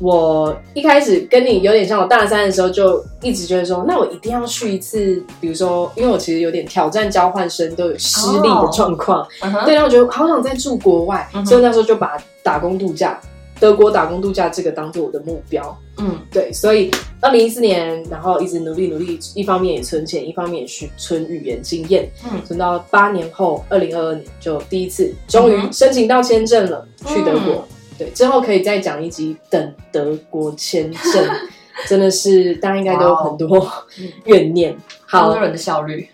我一开始跟你有点像，我大三的时候就一直觉得说，那我一定要去一次。比如说，因为我其实有点挑战交换生都有失利的状况，哦、对，然后我觉得好想再住国外，所以那时候就把打工度假。德国打工度假这个当做我的目标，嗯，对，所以二零一四年，然后一直努力努力，一方面也存钱，一方面也去存语言经验，嗯，存到八年后，二零二二年就第一次终于申请到签证了，嗯、去德国，对，之后可以再讲一集等德国签证，真的是大家应该都有很多 怨念，好。多人的效率，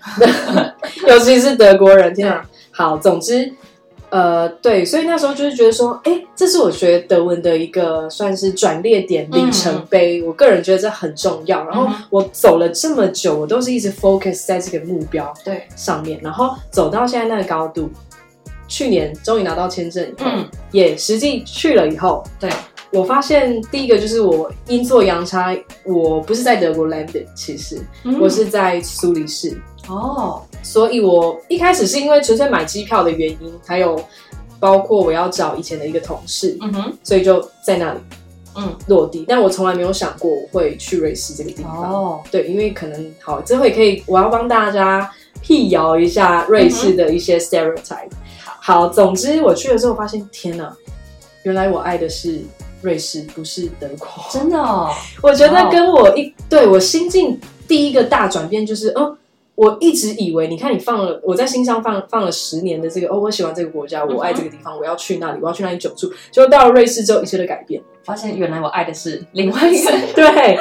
尤其是德国人，天啊，好，总之。呃，对，所以那时候就是觉得说，哎，这是我学德文的一个算是转捩点、里程碑。嗯、我个人觉得这很重要。然后我走了这么久，我都是一直 focus 在这个目标对上面，然后走到现在那个高度。去年终于拿到签证以后，嗯、也实际去了以后，对，我发现第一个就是我阴错阳差，我不是在德国 landed，其实、嗯、我是在苏黎世。哦，所以我一开始是因为纯粹买机票的原因，还有包括我要找以前的一个同事，嗯哼，所以就在那里，嗯，落地。但我从来没有想过我会去瑞士这个地方。哦，对，因为可能好，之后也可以，我要帮大家辟谣一下瑞士的一些 stereotype。嗯、好，总之我去了之后发现，天哪，原来我爱的是瑞士，不是德国。真的哦，我觉得跟我一对我心境第一个大转变就是，嗯。我一直以为，你看你放了，我在心上放放了十年的这个哦，我喜欢这个国家，我爱这个地方，我要去那里，我要去那里久住。就到了瑞士之后，一切的改变，发现原来我爱的是另外一个 对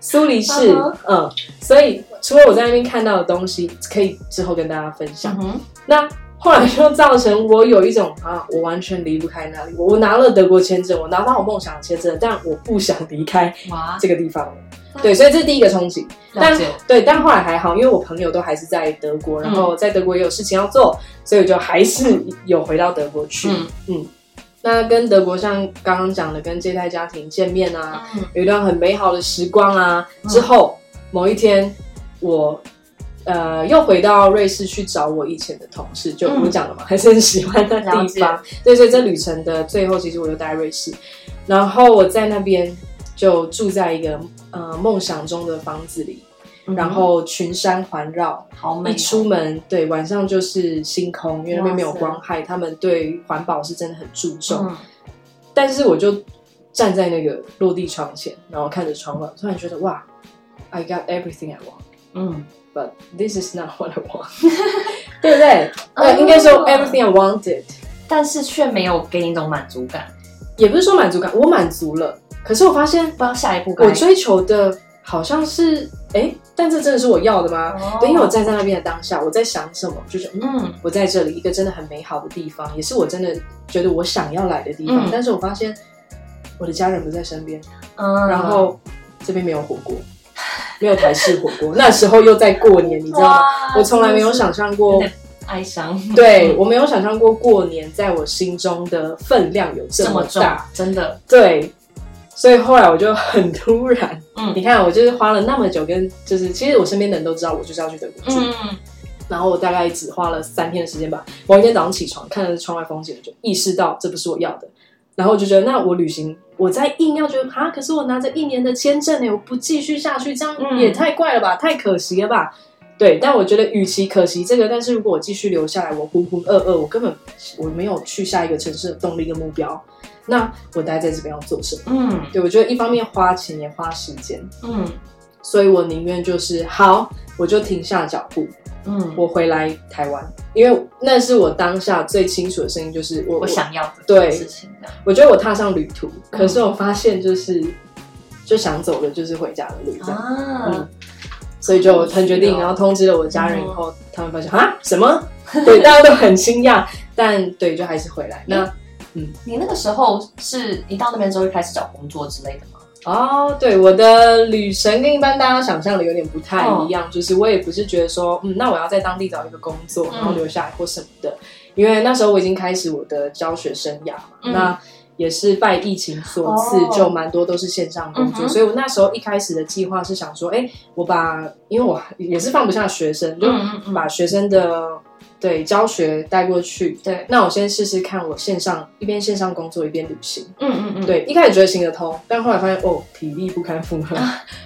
苏黎世，嗯，所以除了我在那边看到的东西，可以之后跟大家分享。嗯、那后来就造成我有一种啊，我完全离不开那里。我我拿了德国签证，我拿到我梦想的签证，但我不想离开这个地方。对，所以这是第一个冲击。但对，但后来还好，因为我朋友都还是在德国，然后在德国也有事情要做，所以我就还是有回到德国去。嗯，嗯，那跟德国像刚刚讲的，跟这代家庭见面啊，有一段很美好的时光啊。之后某一天，我呃又回到瑞士去找我以前的同事，就我讲了嘛，还是很喜欢的地方。对，所以这旅程的最后，其实我就待在瑞士，然后我在那边。就住在一个呃梦想中的房子里，嗯、然后群山环绕，好美。一出门，对，晚上就是星空，因为那边没有光害，他们对环保是真的很注重。嗯、但是我就站在那个落地窗前，然后看着窗外，突然觉得哇，I got everything I want。嗯，But this is not what I want，对不对？呃，应该说 everything I wanted，但是却没有给你一种满足感。也不是说满足感，我满足了。可是我发现，不知道下一步，我追求的好像是，哎，但这真的是我要的吗？哦、对，因为我站在那边的当下，我在想什么，就是嗯，我在这里一个真的很美好的地方，也是我真的觉得我想要来的地方。嗯、但是我发现我的家人不在身边，嗯，然后这边没有火锅，没有台式火锅，那时候又在过年，你知道吗？我从来没有想象过哀伤，对，我没有想象过过年在我心中的分量有这么大，么真的，对。所以后来我就很突然，嗯，你看我就是花了那么久，跟就是其实我身边的人都知道我就是要去德国住，嗯，然后我大概只花了三天的时间吧。某一天早上起床，看着窗外风景，就意识到这不是我要的，然后我就觉得那我旅行，我在硬要觉得啊，可是我拿着一年的签证呢，我不继续下去，这样也太怪了吧，太可惜了吧？对，但我觉得与其可惜这个，但是如果我继续留下来，我浑浑噩噩，我根本我没有去下一个城市的动力跟目标。那我待在这边要做什么？嗯，对，我觉得一方面花钱也花时间，嗯，所以我宁愿就是好，我就停下脚步，嗯，我回来台湾，因为那是我当下最清楚的声音，就是我我想要的对事情。我觉得我踏上旅途，可是我发现就是就想走的就是回家的路，这样，嗯，所以就很决定，然后通知了我家人以后，他们发现啊什么？对，大家都很惊讶，但对，就还是回来那。嗯，你那个时候是一到那边之后就开始找工作之类的吗？哦，对，我的旅程跟一般大家想象的有点不太一样，哦、就是我也不是觉得说，嗯，那我要在当地找一个工作，然后留下来或什么的，嗯、因为那时候我已经开始我的教学生涯嘛，嗯、那也是拜疫情所赐，哦、就蛮多都是线上工作，嗯、所以我那时候一开始的计划是想说，哎，我把，因为我也是放不下学生，就把学生的。对，教学带过去，对，那我先试试看，我线上一边线上工作一边旅行，嗯嗯嗯，对，一开始觉得行得通，但后来发现哦，体力不堪负荷，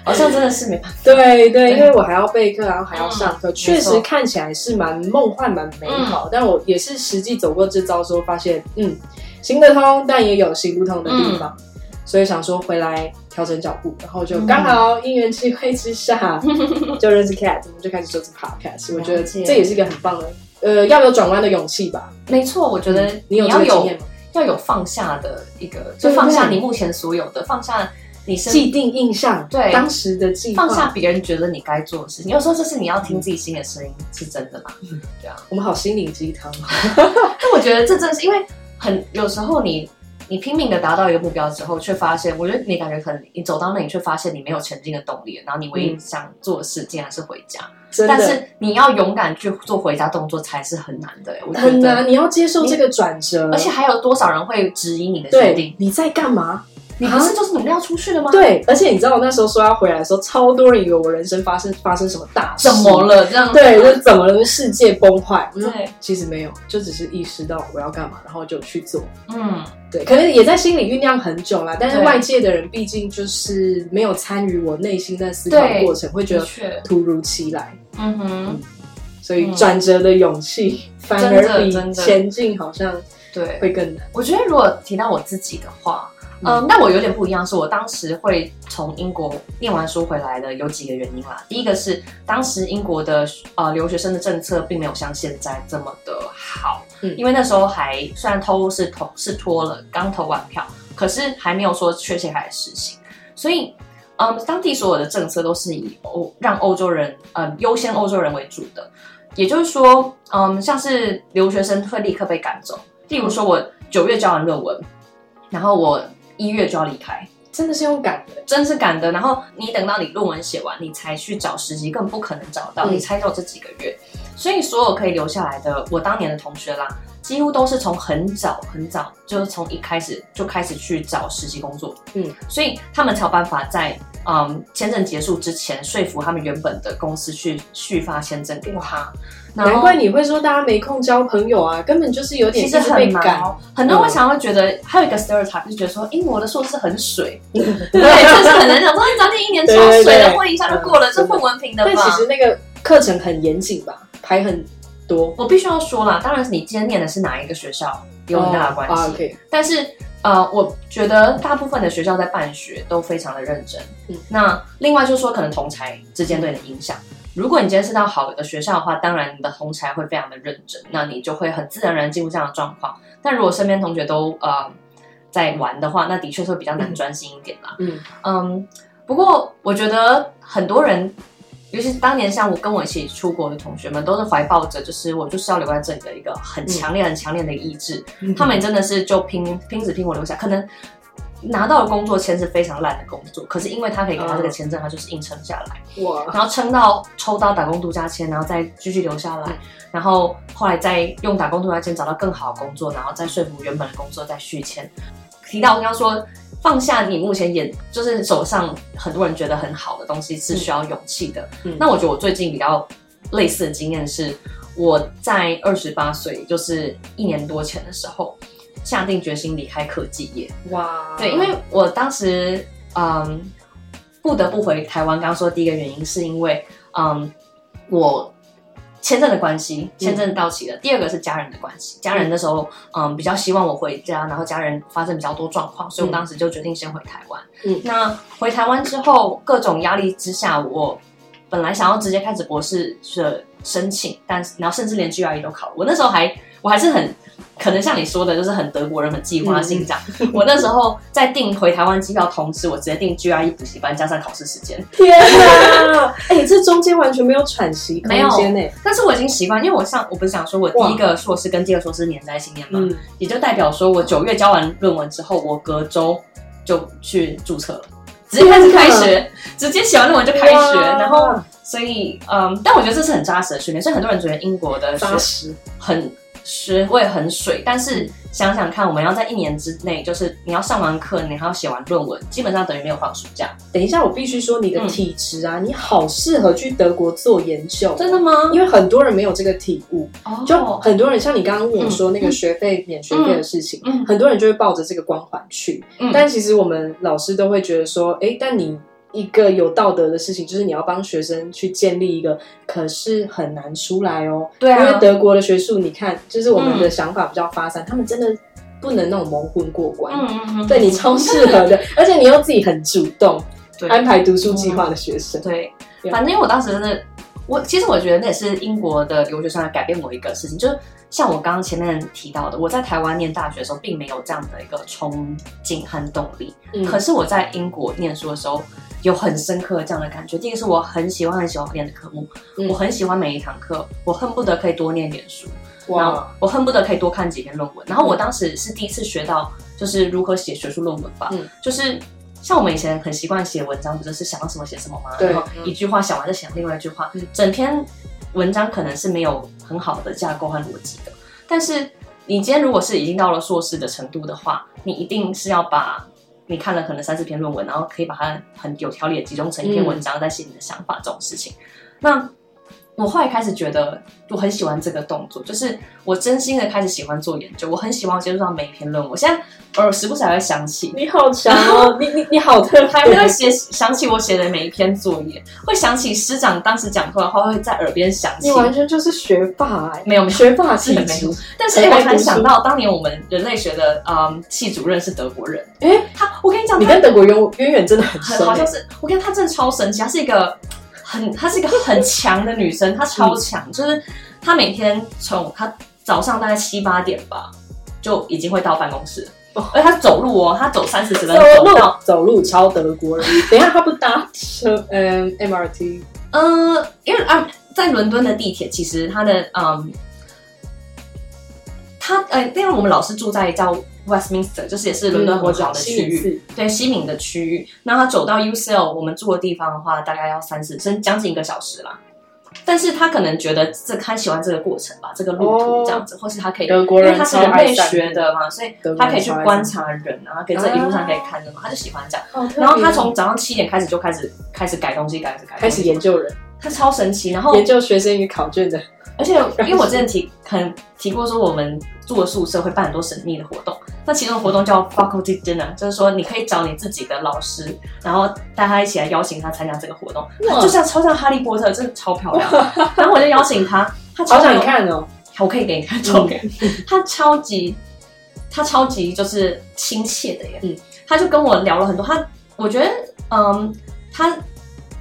好像真的是没办法。对对，因为我还要备课，然后还要上课，确实看起来是蛮梦幻、蛮美好，但我也是实际走过这招之后发现，嗯，行得通，但也有行不通的地方，所以想说回来调整脚步，然后就刚好因缘际会之下 就认识 Cat，我们就开始做这 Podcast，我觉得这也是一个很棒的。呃，要有转弯的勇气吧。没错，我觉得你有这个经验吗？要有放下的一个，就放下你目前所有的，放下你是既定印象，对当时的计划，放下别人觉得你该做的事情。有时候就是你要听自己心里的声音，是真的吗？嗯对啊。我们好心灵鸡汤。但我觉得这正是因为很有时候你你拼命的达到一个目标之后，却发现，我觉得你感觉可能你走到那里，却发现你没有前进的动力，然后你唯一想做的事竟然是回家。但是你要勇敢去做回家动作才是很难的，我觉得很难，你要接受这个转折，而且还有多少人会质疑你的决定？你在干嘛？你不是就是努力要出去了吗？对，而且你知道我那时候说要回来的时候，超多人以为我人生发生发生什么大事，怎么了？这样对，就是怎么了？世界崩坏？对，其实没有，就只是意识到我要干嘛，然后就去做。嗯，对，可能也在心里酝酿很久啦，但是外界的人毕竟就是没有参与我内心在思考的过程，会觉得突如其来。嗯哼，所以转折的勇气反而比前进好像对会更难。我觉得如果提到我自己的话。嗯，那我有点不一样，是我当时会从英国念完书回来的有几个原因啦。第一个是当时英国的呃留学生的政策并没有像现在这么的好，嗯，因为那时候还虽然偷是投是拖了，刚投完票，可是还没有说确切开始实行，所以嗯，当地所有的政策都是以欧让欧洲人呃优先欧洲人为主的，也就是说，嗯，像是留学生会立刻被赶走，例如说我九月交完论文，然后我。一月就要离开，真的是用赶的，真是赶的。然后你等到你论文写完，你才去找实习，更不可能找到。嗯、你才有这几个月，所以所有可以留下来的，我当年的同学啦，几乎都是从很早很早，就是从一开始就开始去找实习工作。嗯，所以他们才有办法在嗯签证结束之前说服他们原本的公司去续发签证给他。难怪你会说大家没空交朋友啊，根本就是有点其实很被赶。很多人会常会觉得，嗯、还有一个 stereotype 就觉得说，英国的硕士很水，对，就是很难讲。说你早点一年超水的，混一下就过了，这混文凭的吧。但其实那个课程很严谨吧，排很多。我必须要说啦，当然是你今天念的是哪一个学校有很大的关系。Oh. 但是呃，我觉得大部分的学校在办学都非常的认真。嗯，那另外就是说，可能同才之间对你的影响。如果你今天是到好的学校的话，当然你的同才会非常的认真，那你就会很自然而然进入这样的状况。但如果身边同学都呃在玩的话，那的确是会比较难专心一点啦。嗯嗯，不过我觉得很多人，尤其是当年像我跟我一起出国的同学们，都是怀抱着就是我就是要留在这里的一个很强烈、很强烈的意志。嗯、他们真的是就拼拼死拼活留下，可能。拿到的工作签是非常烂的工作，可是因为他可以给他这个签证，他就是硬撑下来。哇！然后撑到抽到打工度假签，然后再继续留下来，然后后来再用打工度假签找到更好的工作，然后再说服原本的工作再续签。提到我刚刚说放下你目前眼就是手上很多人觉得很好的东西是需要勇气的。嗯，那我觉得我最近比较类似的经验是我在二十八岁，就是一年多前的时候。下定决心离开科技业，哇！对，因为我当时嗯不得不回台湾。刚刚说第一个原因是因为嗯我签证的关系，签证到期了。嗯、第二个是家人的关系，家人那时候嗯比较希望我回家，然后家人发生比较多状况，所以我当时就决定先回台湾。嗯，那回台湾之后，各种压力之下，我本来想要直接开始博士的申请，但然后甚至连 GRE 都考了。我那时候还我还是很。可能像你说的，就是很德国人很计划性这样。嗯、我那时候在订回台湾机票同时，我直接订 GRE 补习班加上考试时间。天哪！哎、欸，这中间完全没有喘息空间呢。但是我已经习惯，因为我上我不是想说我第一个硕士跟第二个硕士连在一起念嘛，也就代表说我九月交完论文之后，我隔周就去注册了，直接开始开学，直接写完论文就开学。然后，所以嗯，但我觉得这是很扎实的训练。所以很多人觉得英国的学习很。学会很水，但是想想看，我们要在一年之内，就是你要上完课，你还要写完论文，基本上等于没有放暑假。等一下，我必须说你的体质啊，嗯、你好适合去德国做研究。真的吗？因为很多人没有这个体悟，哦、就很多人像你刚刚问我说那个学费免学费的事情，嗯嗯、很多人就会抱着这个光环去。嗯、但其实我们老师都会觉得说，哎、欸，但你。一个有道德的事情，就是你要帮学生去建立一个，可是很难出来哦。对啊，因为德国的学术，你看，就是我们的想法比较发散，嗯、他们真的不能那种蒙混过关。嗯嗯嗯，对你超适合的，而且你又自己很主动，安排读书计划的学生。对，反正因为我当时真的。我其实我觉得那也是英国的留学生来改变我一个事情，就是像我刚刚前面提到的，我在台湾念大学的时候，并没有这样的一个冲劲和动力。嗯，可是我在英国念书的时候，有很深刻的这样的感觉。第一个是我很喜欢很喜欢念的科目，嗯，我很喜欢每一堂课，我恨不得可以多念点书，然后，我恨不得可以多看几篇论文。然后我当时是第一次学到，就是如何写学术论文吧，嗯，就是。像我们以前很习惯写文章，不就是想到什么写什么吗？对，然后一句话想完就想另外一句话，嗯，整篇文章可能是没有很好的架构和逻辑的。但是你今天如果是已经到了硕士的程度的话，你一定是要把你看了可能三四篇论文，然后可以把它很有条理的集中成一篇文章，在写你的想法这种事情。那我后来开始觉得，我很喜欢这个动作，就是我真心的开始喜欢做研究，我很喜欢接触到每一篇论文。我现在偶尔时不时还会想起，你好强哦，你你你好特别，还会写想起我写的每一篇作业，会想起师长当时讲课的话，会在耳边响起。你完全就是学霸哎，没有学霸气质，没有。但是我还想到当年我们人类学的嗯系主任是德国人，哎，他我跟你讲，你跟德国渊渊源真的很深，好像是我跟他真的超神奇，他是一个。很，她是一个很强的女生，她超强，嗯，就是她每天从她早上大概七八点吧，就已经会到办公室，哦，而她走路哦，她走三四十分钟走路走路超德国人。等一下，她不搭车，嗯，MRT，嗯，因为啊，在伦敦的地铁其实它的嗯，她呃，因为我们老师住在叫。Westminster 就是也是伦敦很好的区域，嗯、对西敏的区域。那他走到 UCL 我们住的地方的话，大概要三四，甚至将近一个小时啦。但是他可能觉得这他喜欢这个过程吧，这个路途这样子，哦、或是他可以，因为他是人类学的嘛，所以他可以去观察人啊，可以在一路上可以看的嘛，他就喜欢这样。哦、然后他从早上七点开始就开始开始改东西，开始改，开始研究人，他超神奇。然后研究学生与考卷的。而且，因为我之前提很提过说，我们住的宿舍会办很多神秘的活动。那其中的活动叫 Faculty Dinner，就是说你可以找你自己的老师，然后带他一起来邀请他参加这个活动，就像超像哈利波特，真的超漂亮。然后我就邀请他，他超想看哦，我可以给你看照片。他超级，他超级就是亲切的耶。嗯，他就跟我聊了很多。他，我觉得，嗯，他。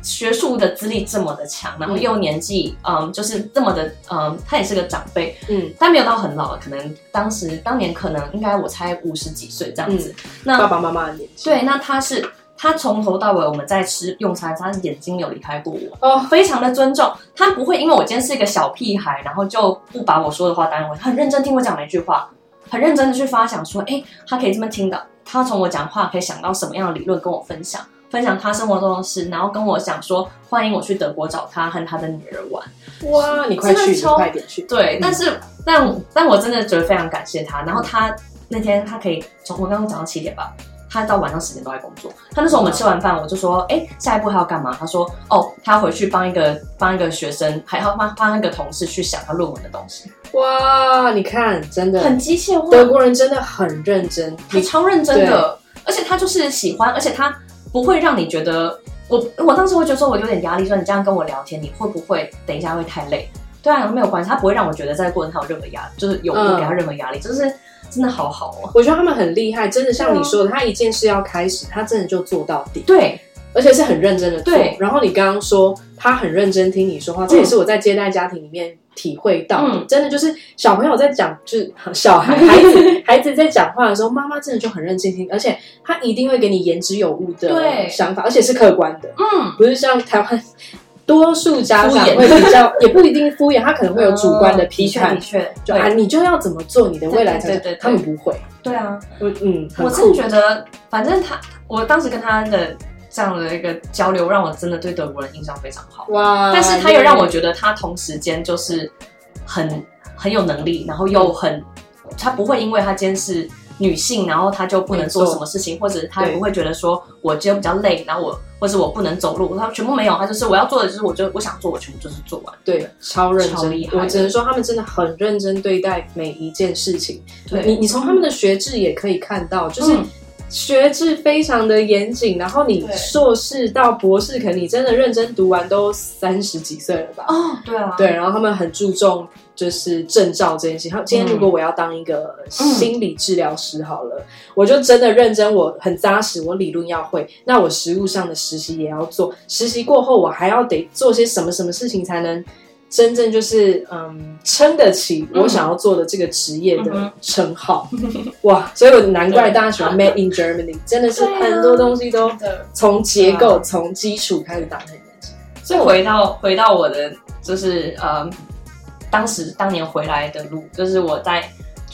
学术的资历这么的强，然后又年纪，嗯，嗯，就是这么的，嗯，他也是个长辈，嗯，他没有到很老，可能当时当年可能应该我才五十几岁这样子。嗯、那爸爸妈妈的年纪，对，那他是他从头到尾我们在吃用餐，他眼睛有离开过我，哦，非常的尊重，他不会因为我今天是一个小屁孩，然后就不把我说的话当回事，很认真听我讲每一句话，很认真的去发想说，哎，他可以这么听的，他从我讲话可以想到什么样的理论跟我分享。分享他生活中的事，然后跟我讲说，欢迎我去德国找他和他的女儿玩。哇，你快去，你快点去。对，嗯、但是但但我真的觉得非常感谢他。然后他那天他可以从我刚刚早上七点吧，他到晚上十点都在工作。他那时候我们吃完饭，我就说，哎、欸，下一步他要干嘛？他说，哦，他要回去帮一个帮一个学生，还要帮帮一个同事去想他论文的东西。哇，你看，真的很机械化。德国人真的很认真，他超认真的，而且他就是喜欢，而且他。不会让你觉得我，我当时会觉得说我有点压力，说你这样跟我聊天，你会不会等一下会太累？对啊，没有关系，他不会让我觉得在过程他有任何压力，就是有我给他任何压力，就是真的好好哦。我觉得他们很厉害，真的像你说的，他一件事要开始，他真的就做到底。对。而且是很认真的做，对。然后你刚刚说他很认真听你说话，这也是我在接待家庭里面体会到的，嗯、真的就是小朋友在讲，就是小孩孩子 孩子在讲话的时候，妈妈真的就很认真听，而且他一定会给你言之有物的想法，而且是客观的，嗯，不是像台湾多数家长会比较，也不一定敷衍，他可能会有主观的批判，的确，就啊，你就要怎么做，你的未来对对，他们不会，对啊，嗯，我真的觉得，反正他，我当时跟他的。这样的一个交流让我真的对德国人印象非常好哇！但是他又让我觉得他同时间就是很很有能力，然后又很他不会因为他今天是女性，然后他就不能做什么事情，或者他也不会觉得说我今天比较累，然后我或者我不能走路，他全部没有，他就是我要做的就是我就我想做，我全部就是做完。对，超认真，厉害。我只能说他们真的很认真对待每一件事情。对，你你从他们的学制也可以看到，就是。嗯学制非常的严谨，然后你硕士到博士，可能你真的认真读完都三十几岁了吧？哦，对啊，对，然后他们很注重就是证照这件事情。今天如果我要当一个心理治疗师好了，嗯、我就真的认真，我很扎实，我理论要会，那我实务上的实习也要做。实习过后，我还要得做些什么什么事情才能？真正就是嗯，撑得起我想要做的这个职业的称号，嗯、哇！所以我难怪大家喜欢 Made in Germany，真的是很多东西都从结构、从基础开始打。所以回到回到我的就是呃，当时当年回来的路，就是我在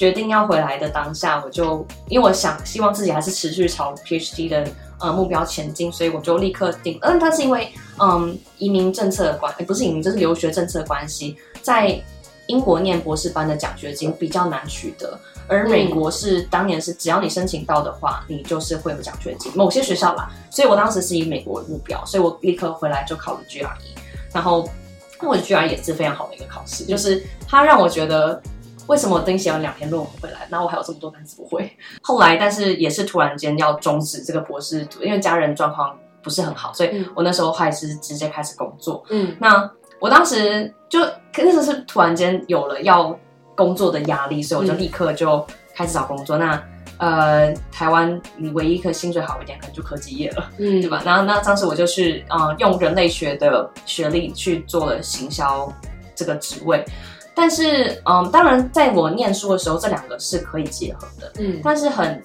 决定要回来的当下，我就因为我想希望自己还是持续朝 PhD 的。呃，目标前进，所以我就立刻定。嗯，它是因为嗯移民政策的关，不是移民，这是留学政策关系。在英国念博士班的奖学金比较难取得，而美国是当年是只要你申请到的话，你就是会有奖学金。某些学校啦，所以我当时是以美国为目标，所以我立刻回来就考了 GRE，然后我的 GRE 也是非常好的一个考试，就是它让我觉得。为什么我登写完两篇论文回来，然后我还有这么多单词不会？后来，但是也是突然间要终止这个博士，因为家人状况不是很好，所以我那时候还是直接开始工作。嗯，那我当时就那时候是突然间有了要工作的压力，所以我就立刻就开始找工作。嗯、那呃，台湾你唯一可薪水好一点，可能就科技业了，嗯，对吧？然后那当时我就去呃用人类学的学历去做了行销这个职位。但是，嗯，当然，在我念书的时候，这两个是可以结合的。嗯，但是很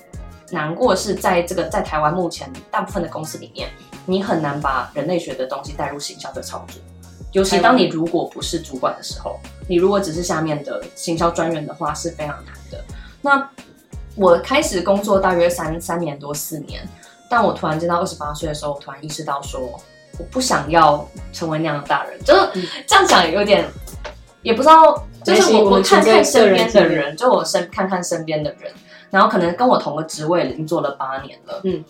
难过是在这个在台湾目前大部分的公司里面，你很难把人类学的东西带入行销的操作。尤其当你如果不是主管的时候，你如果只是下面的行销专员的话，是非常难的。那我开始工作大约三三年多四年，但我突然间到二十八岁的时候，我突然意识到说，我不想要成为那样的大人，就是这样讲有点。也不知道，就是我我看看身边的人，就我身看看身边的人，然后可能跟我同个职位已经做了八年了，嗯，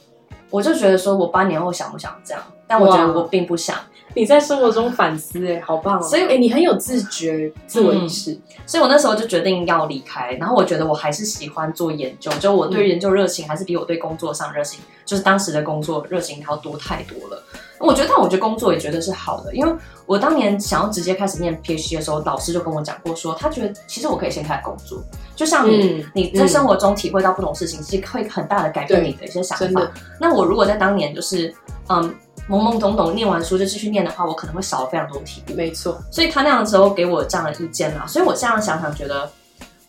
我就觉得说我八年后想不想这样？但我觉得我并不想。你在生活中反思，欸，哎，好棒哦！所以，哎，你很有自觉、自我意识，嗯，所以我那时候就决定要离开。然后我觉得我还是喜欢做研究，就我对研究热情还是比我对工作上热情，就是当时的工作热情要多太多了。我觉得，但我觉得工作也觉得是好的，因为我当年想要直接开始念 PhD 的时候，老师就跟我讲过说，他觉得其实我可以先开始工作，就像你、嗯、你在生活中体会到不同事情，其实会很大的改变你的一些想法。那我如果在当年就是嗯懵懵懂懂念完书就继续念的话，我可能会少了非常多题目。没错，所以他那样的时候给我这样的意见啊，所以我这样想想觉得。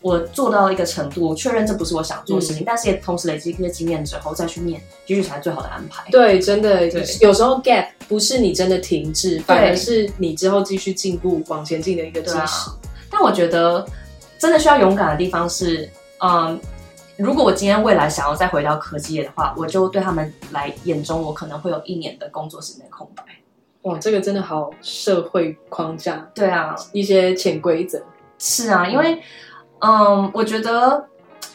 我做到一个程度，确认这不是我想做的事情，嗯、但是也同时累积一些经验之后再去念，也许才是最好的安排。对，真的，对有时候 gap 不是你真的停滞，反而是你之后继续进步往前进的一个基石。但我觉得真的需要勇敢的地方是，嗯，如果我今天未来想要再回到科技业的话，我就对他们来眼中，我可能会有一年的工作时间空白。哇，这个真的好社会框架。对啊，一些潜规则。是啊，因为。嗯嗯，我觉得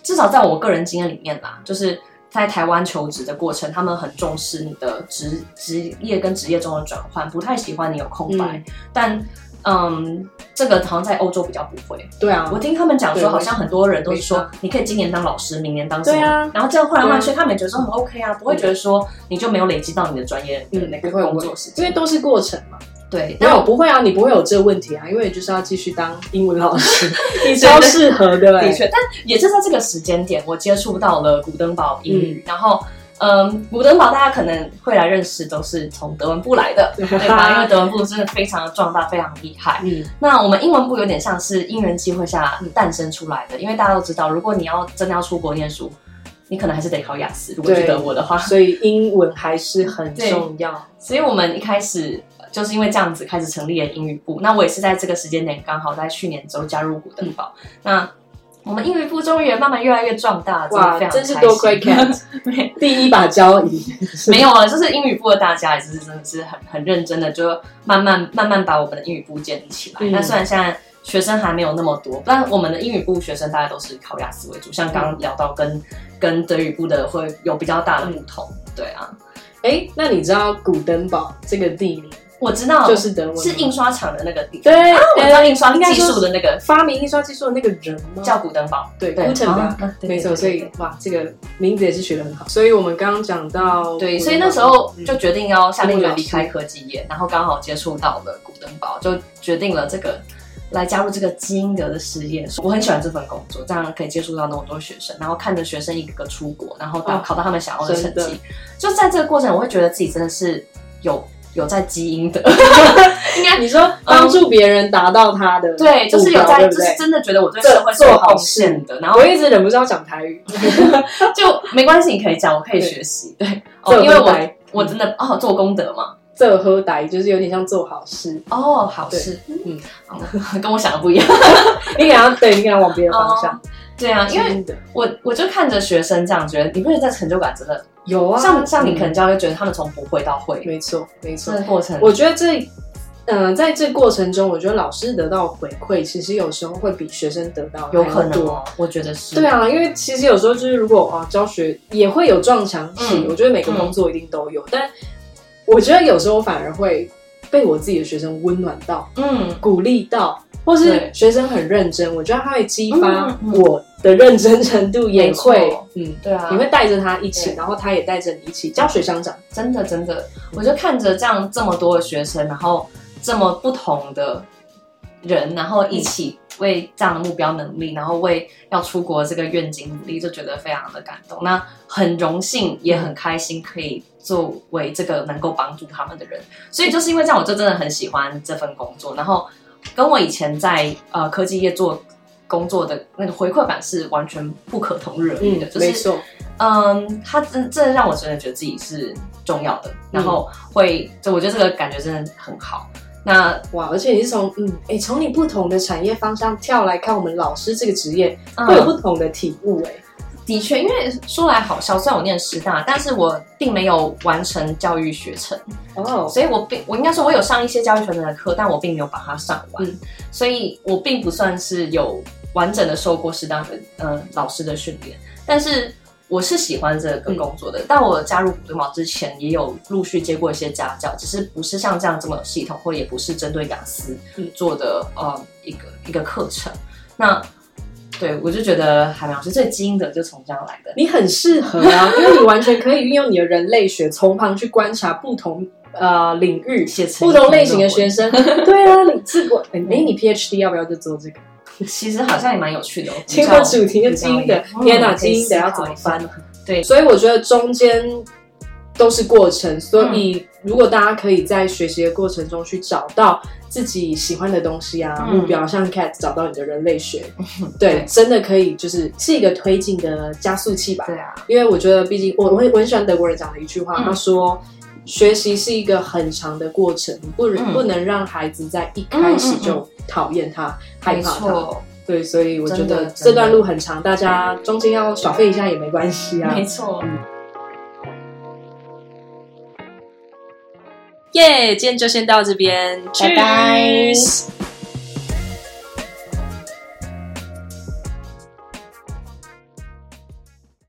至少在我个人经验里面啦，就是在台湾求职的过程，他们很重视你的职职业跟职业中的转换，不太喜欢你有空白。嗯、但嗯，这个好像在欧洲比较不会。对啊，我听他们讲说，好像很多人都是说，你可以今年当老师，明年当什么，对啊，然后这样换来换去，啊、他们也觉得说很 OK 啊，不会觉得说你就没有累积到你的专业的那个工作时间，因为都是过程嘛。对，没有不会啊，你不会有这个问题啊，因为就是要继续当英文老师，你超适合的，的确。但也是在这个时间点，我接触到了古登堡英语，嗯、然后，嗯，古登堡大家可能会来认识，都是从德文部来的，对吧？因为德文部真的非常的壮大，非常厉害。嗯，那我们英文部有点像是因缘际会下诞生出来的，因为大家都知道，如果你要真的要出国念书，你可能还是得考雅思，如果去德国的话，所以英文还是很重要。所以我们一开始。就是因为这样子开始成立了英语部，那我也是在这个时间点刚好在去年之后加入古登堡。嗯、那我们英语部终于也慢慢越来越壮大，哇，真，真是多亏 Cat，第一把交椅。没有啊，就是英语部的大家也是真的是很很认真的，就慢慢慢慢把我们的英语部建立起来。那、嗯、虽然现在学生还没有那么多，但我们的英语部学生大家都是考雅思为主，像刚刚聊到跟、嗯、跟德语部的会有比较大的不同。嗯、对啊，哎，那你知道古登堡这个地名？我知道，就是德文，是印刷厂的那个地方。对，啊，我知道印刷技术的那个发明印刷技术的那个人吗？叫古登堡，对，Gutenberg，没错。所以哇，这个名字也是取得很好。所以我们刚刚讲到，对，所以那时候就决定要下定决心离开科技业，然后刚好接触到了古登堡，就决定了这个。来加入这个基因德的实验室，我很喜欢这份工作，这样可以接触到那么多学生，然后看着学生一个个出国，然后到考到他们想要的成绩。就在这个过程，我会觉得自己真的是有有在基因德，应该 你说帮助别人达到他的对，就是有在，就是真的觉得我对社会是有贡献的。然后我一直忍不住要讲台语，就没关系，你可以讲，我可以学习。对，因为我我真的哦做功德嘛。做好代就是有点像做好事哦，好事，嗯，跟我想的不一样。你给他对，你给他往别的方向。对啊，因为我我就看着学生这样，觉得你不觉得成就感真的有啊？像像你可能就会觉得他们从不会到会，没错没错。这过程，我觉得这嗯，在这过程中，我觉得老师得到回馈，其实有时候会比学生得到有可能哦。我觉得是。对啊，因为其实有时候就是如果啊教学也会有撞墙期，我觉得每个工作一定都有，但。我觉得有时候反而会被我自己的学生温暖到，嗯，鼓励到，或是学生很认真，我觉得他会激发我的认真程度，也会，嗯，对啊，你会带着他一起，然后他也带着你一起教学相长，真的真的，我就看着这样这么多的学生，然后这么不同的人，然后一起为这样的目标努力，然后为要出国这个愿景努力，就觉得非常的感动。那很荣幸，也很开心可以。作为这个能够帮助他们的人，所以就是因为这样，我就真的很喜欢这份工作。然后跟我以前在呃科技业做工作的那个回馈感是完全不可同日而语的。嗯，就是、没错。嗯，他真真的让我真的觉得自己是重要的，然后会就我觉得这个感觉真的很好。那哇，而且你是从嗯，哎，从你不同的产业方向跳来看我们老师这个职业，会有不同的体悟哎。的确，因为说来好笑，虽然我念师大，但是我并没有完成教育学程哦，oh. 所以我并我应该说，我有上一些教育学程的课，但我并没有把它上完，嗯、所以我并不算是有完整的受过师大的呃老师的训练。但是我是喜欢这个工作的，嗯、但我加入古登堡之前，也有陆续接过一些家教，只是不是像这样这么有系统，或也不是针对雅思做的呃一个一个课程。那对，我就觉得还蛮好，是最基因的就从这样来的。你很适合啊，因为你完全可以运用你的人类学，从旁去观察不同呃领域、不同类型的学生。对啊，你自过哎，你 PhD 要不要就做这个？其实好像也蛮有趣的。切换主题的基因的，天哪，基因的要怎么翻？对，所以我觉得中间。都是过程，所以如果大家可以在学习的过程中去找到自己喜欢的东西啊，目标，像 Cat 找到你的人类学，对，真的可以，就是是一个推进的加速器吧。对啊，因为我觉得，毕竟我我很我很喜欢德国人讲的一句话，他说，学习是一个很长的过程，不能不能让孩子在一开始就讨厌他、害怕他。对，所以我觉得这段路很长，大家中间要耍废一下也没关系啊。没错。耶，yeah, 今天就先到这边，拜拜。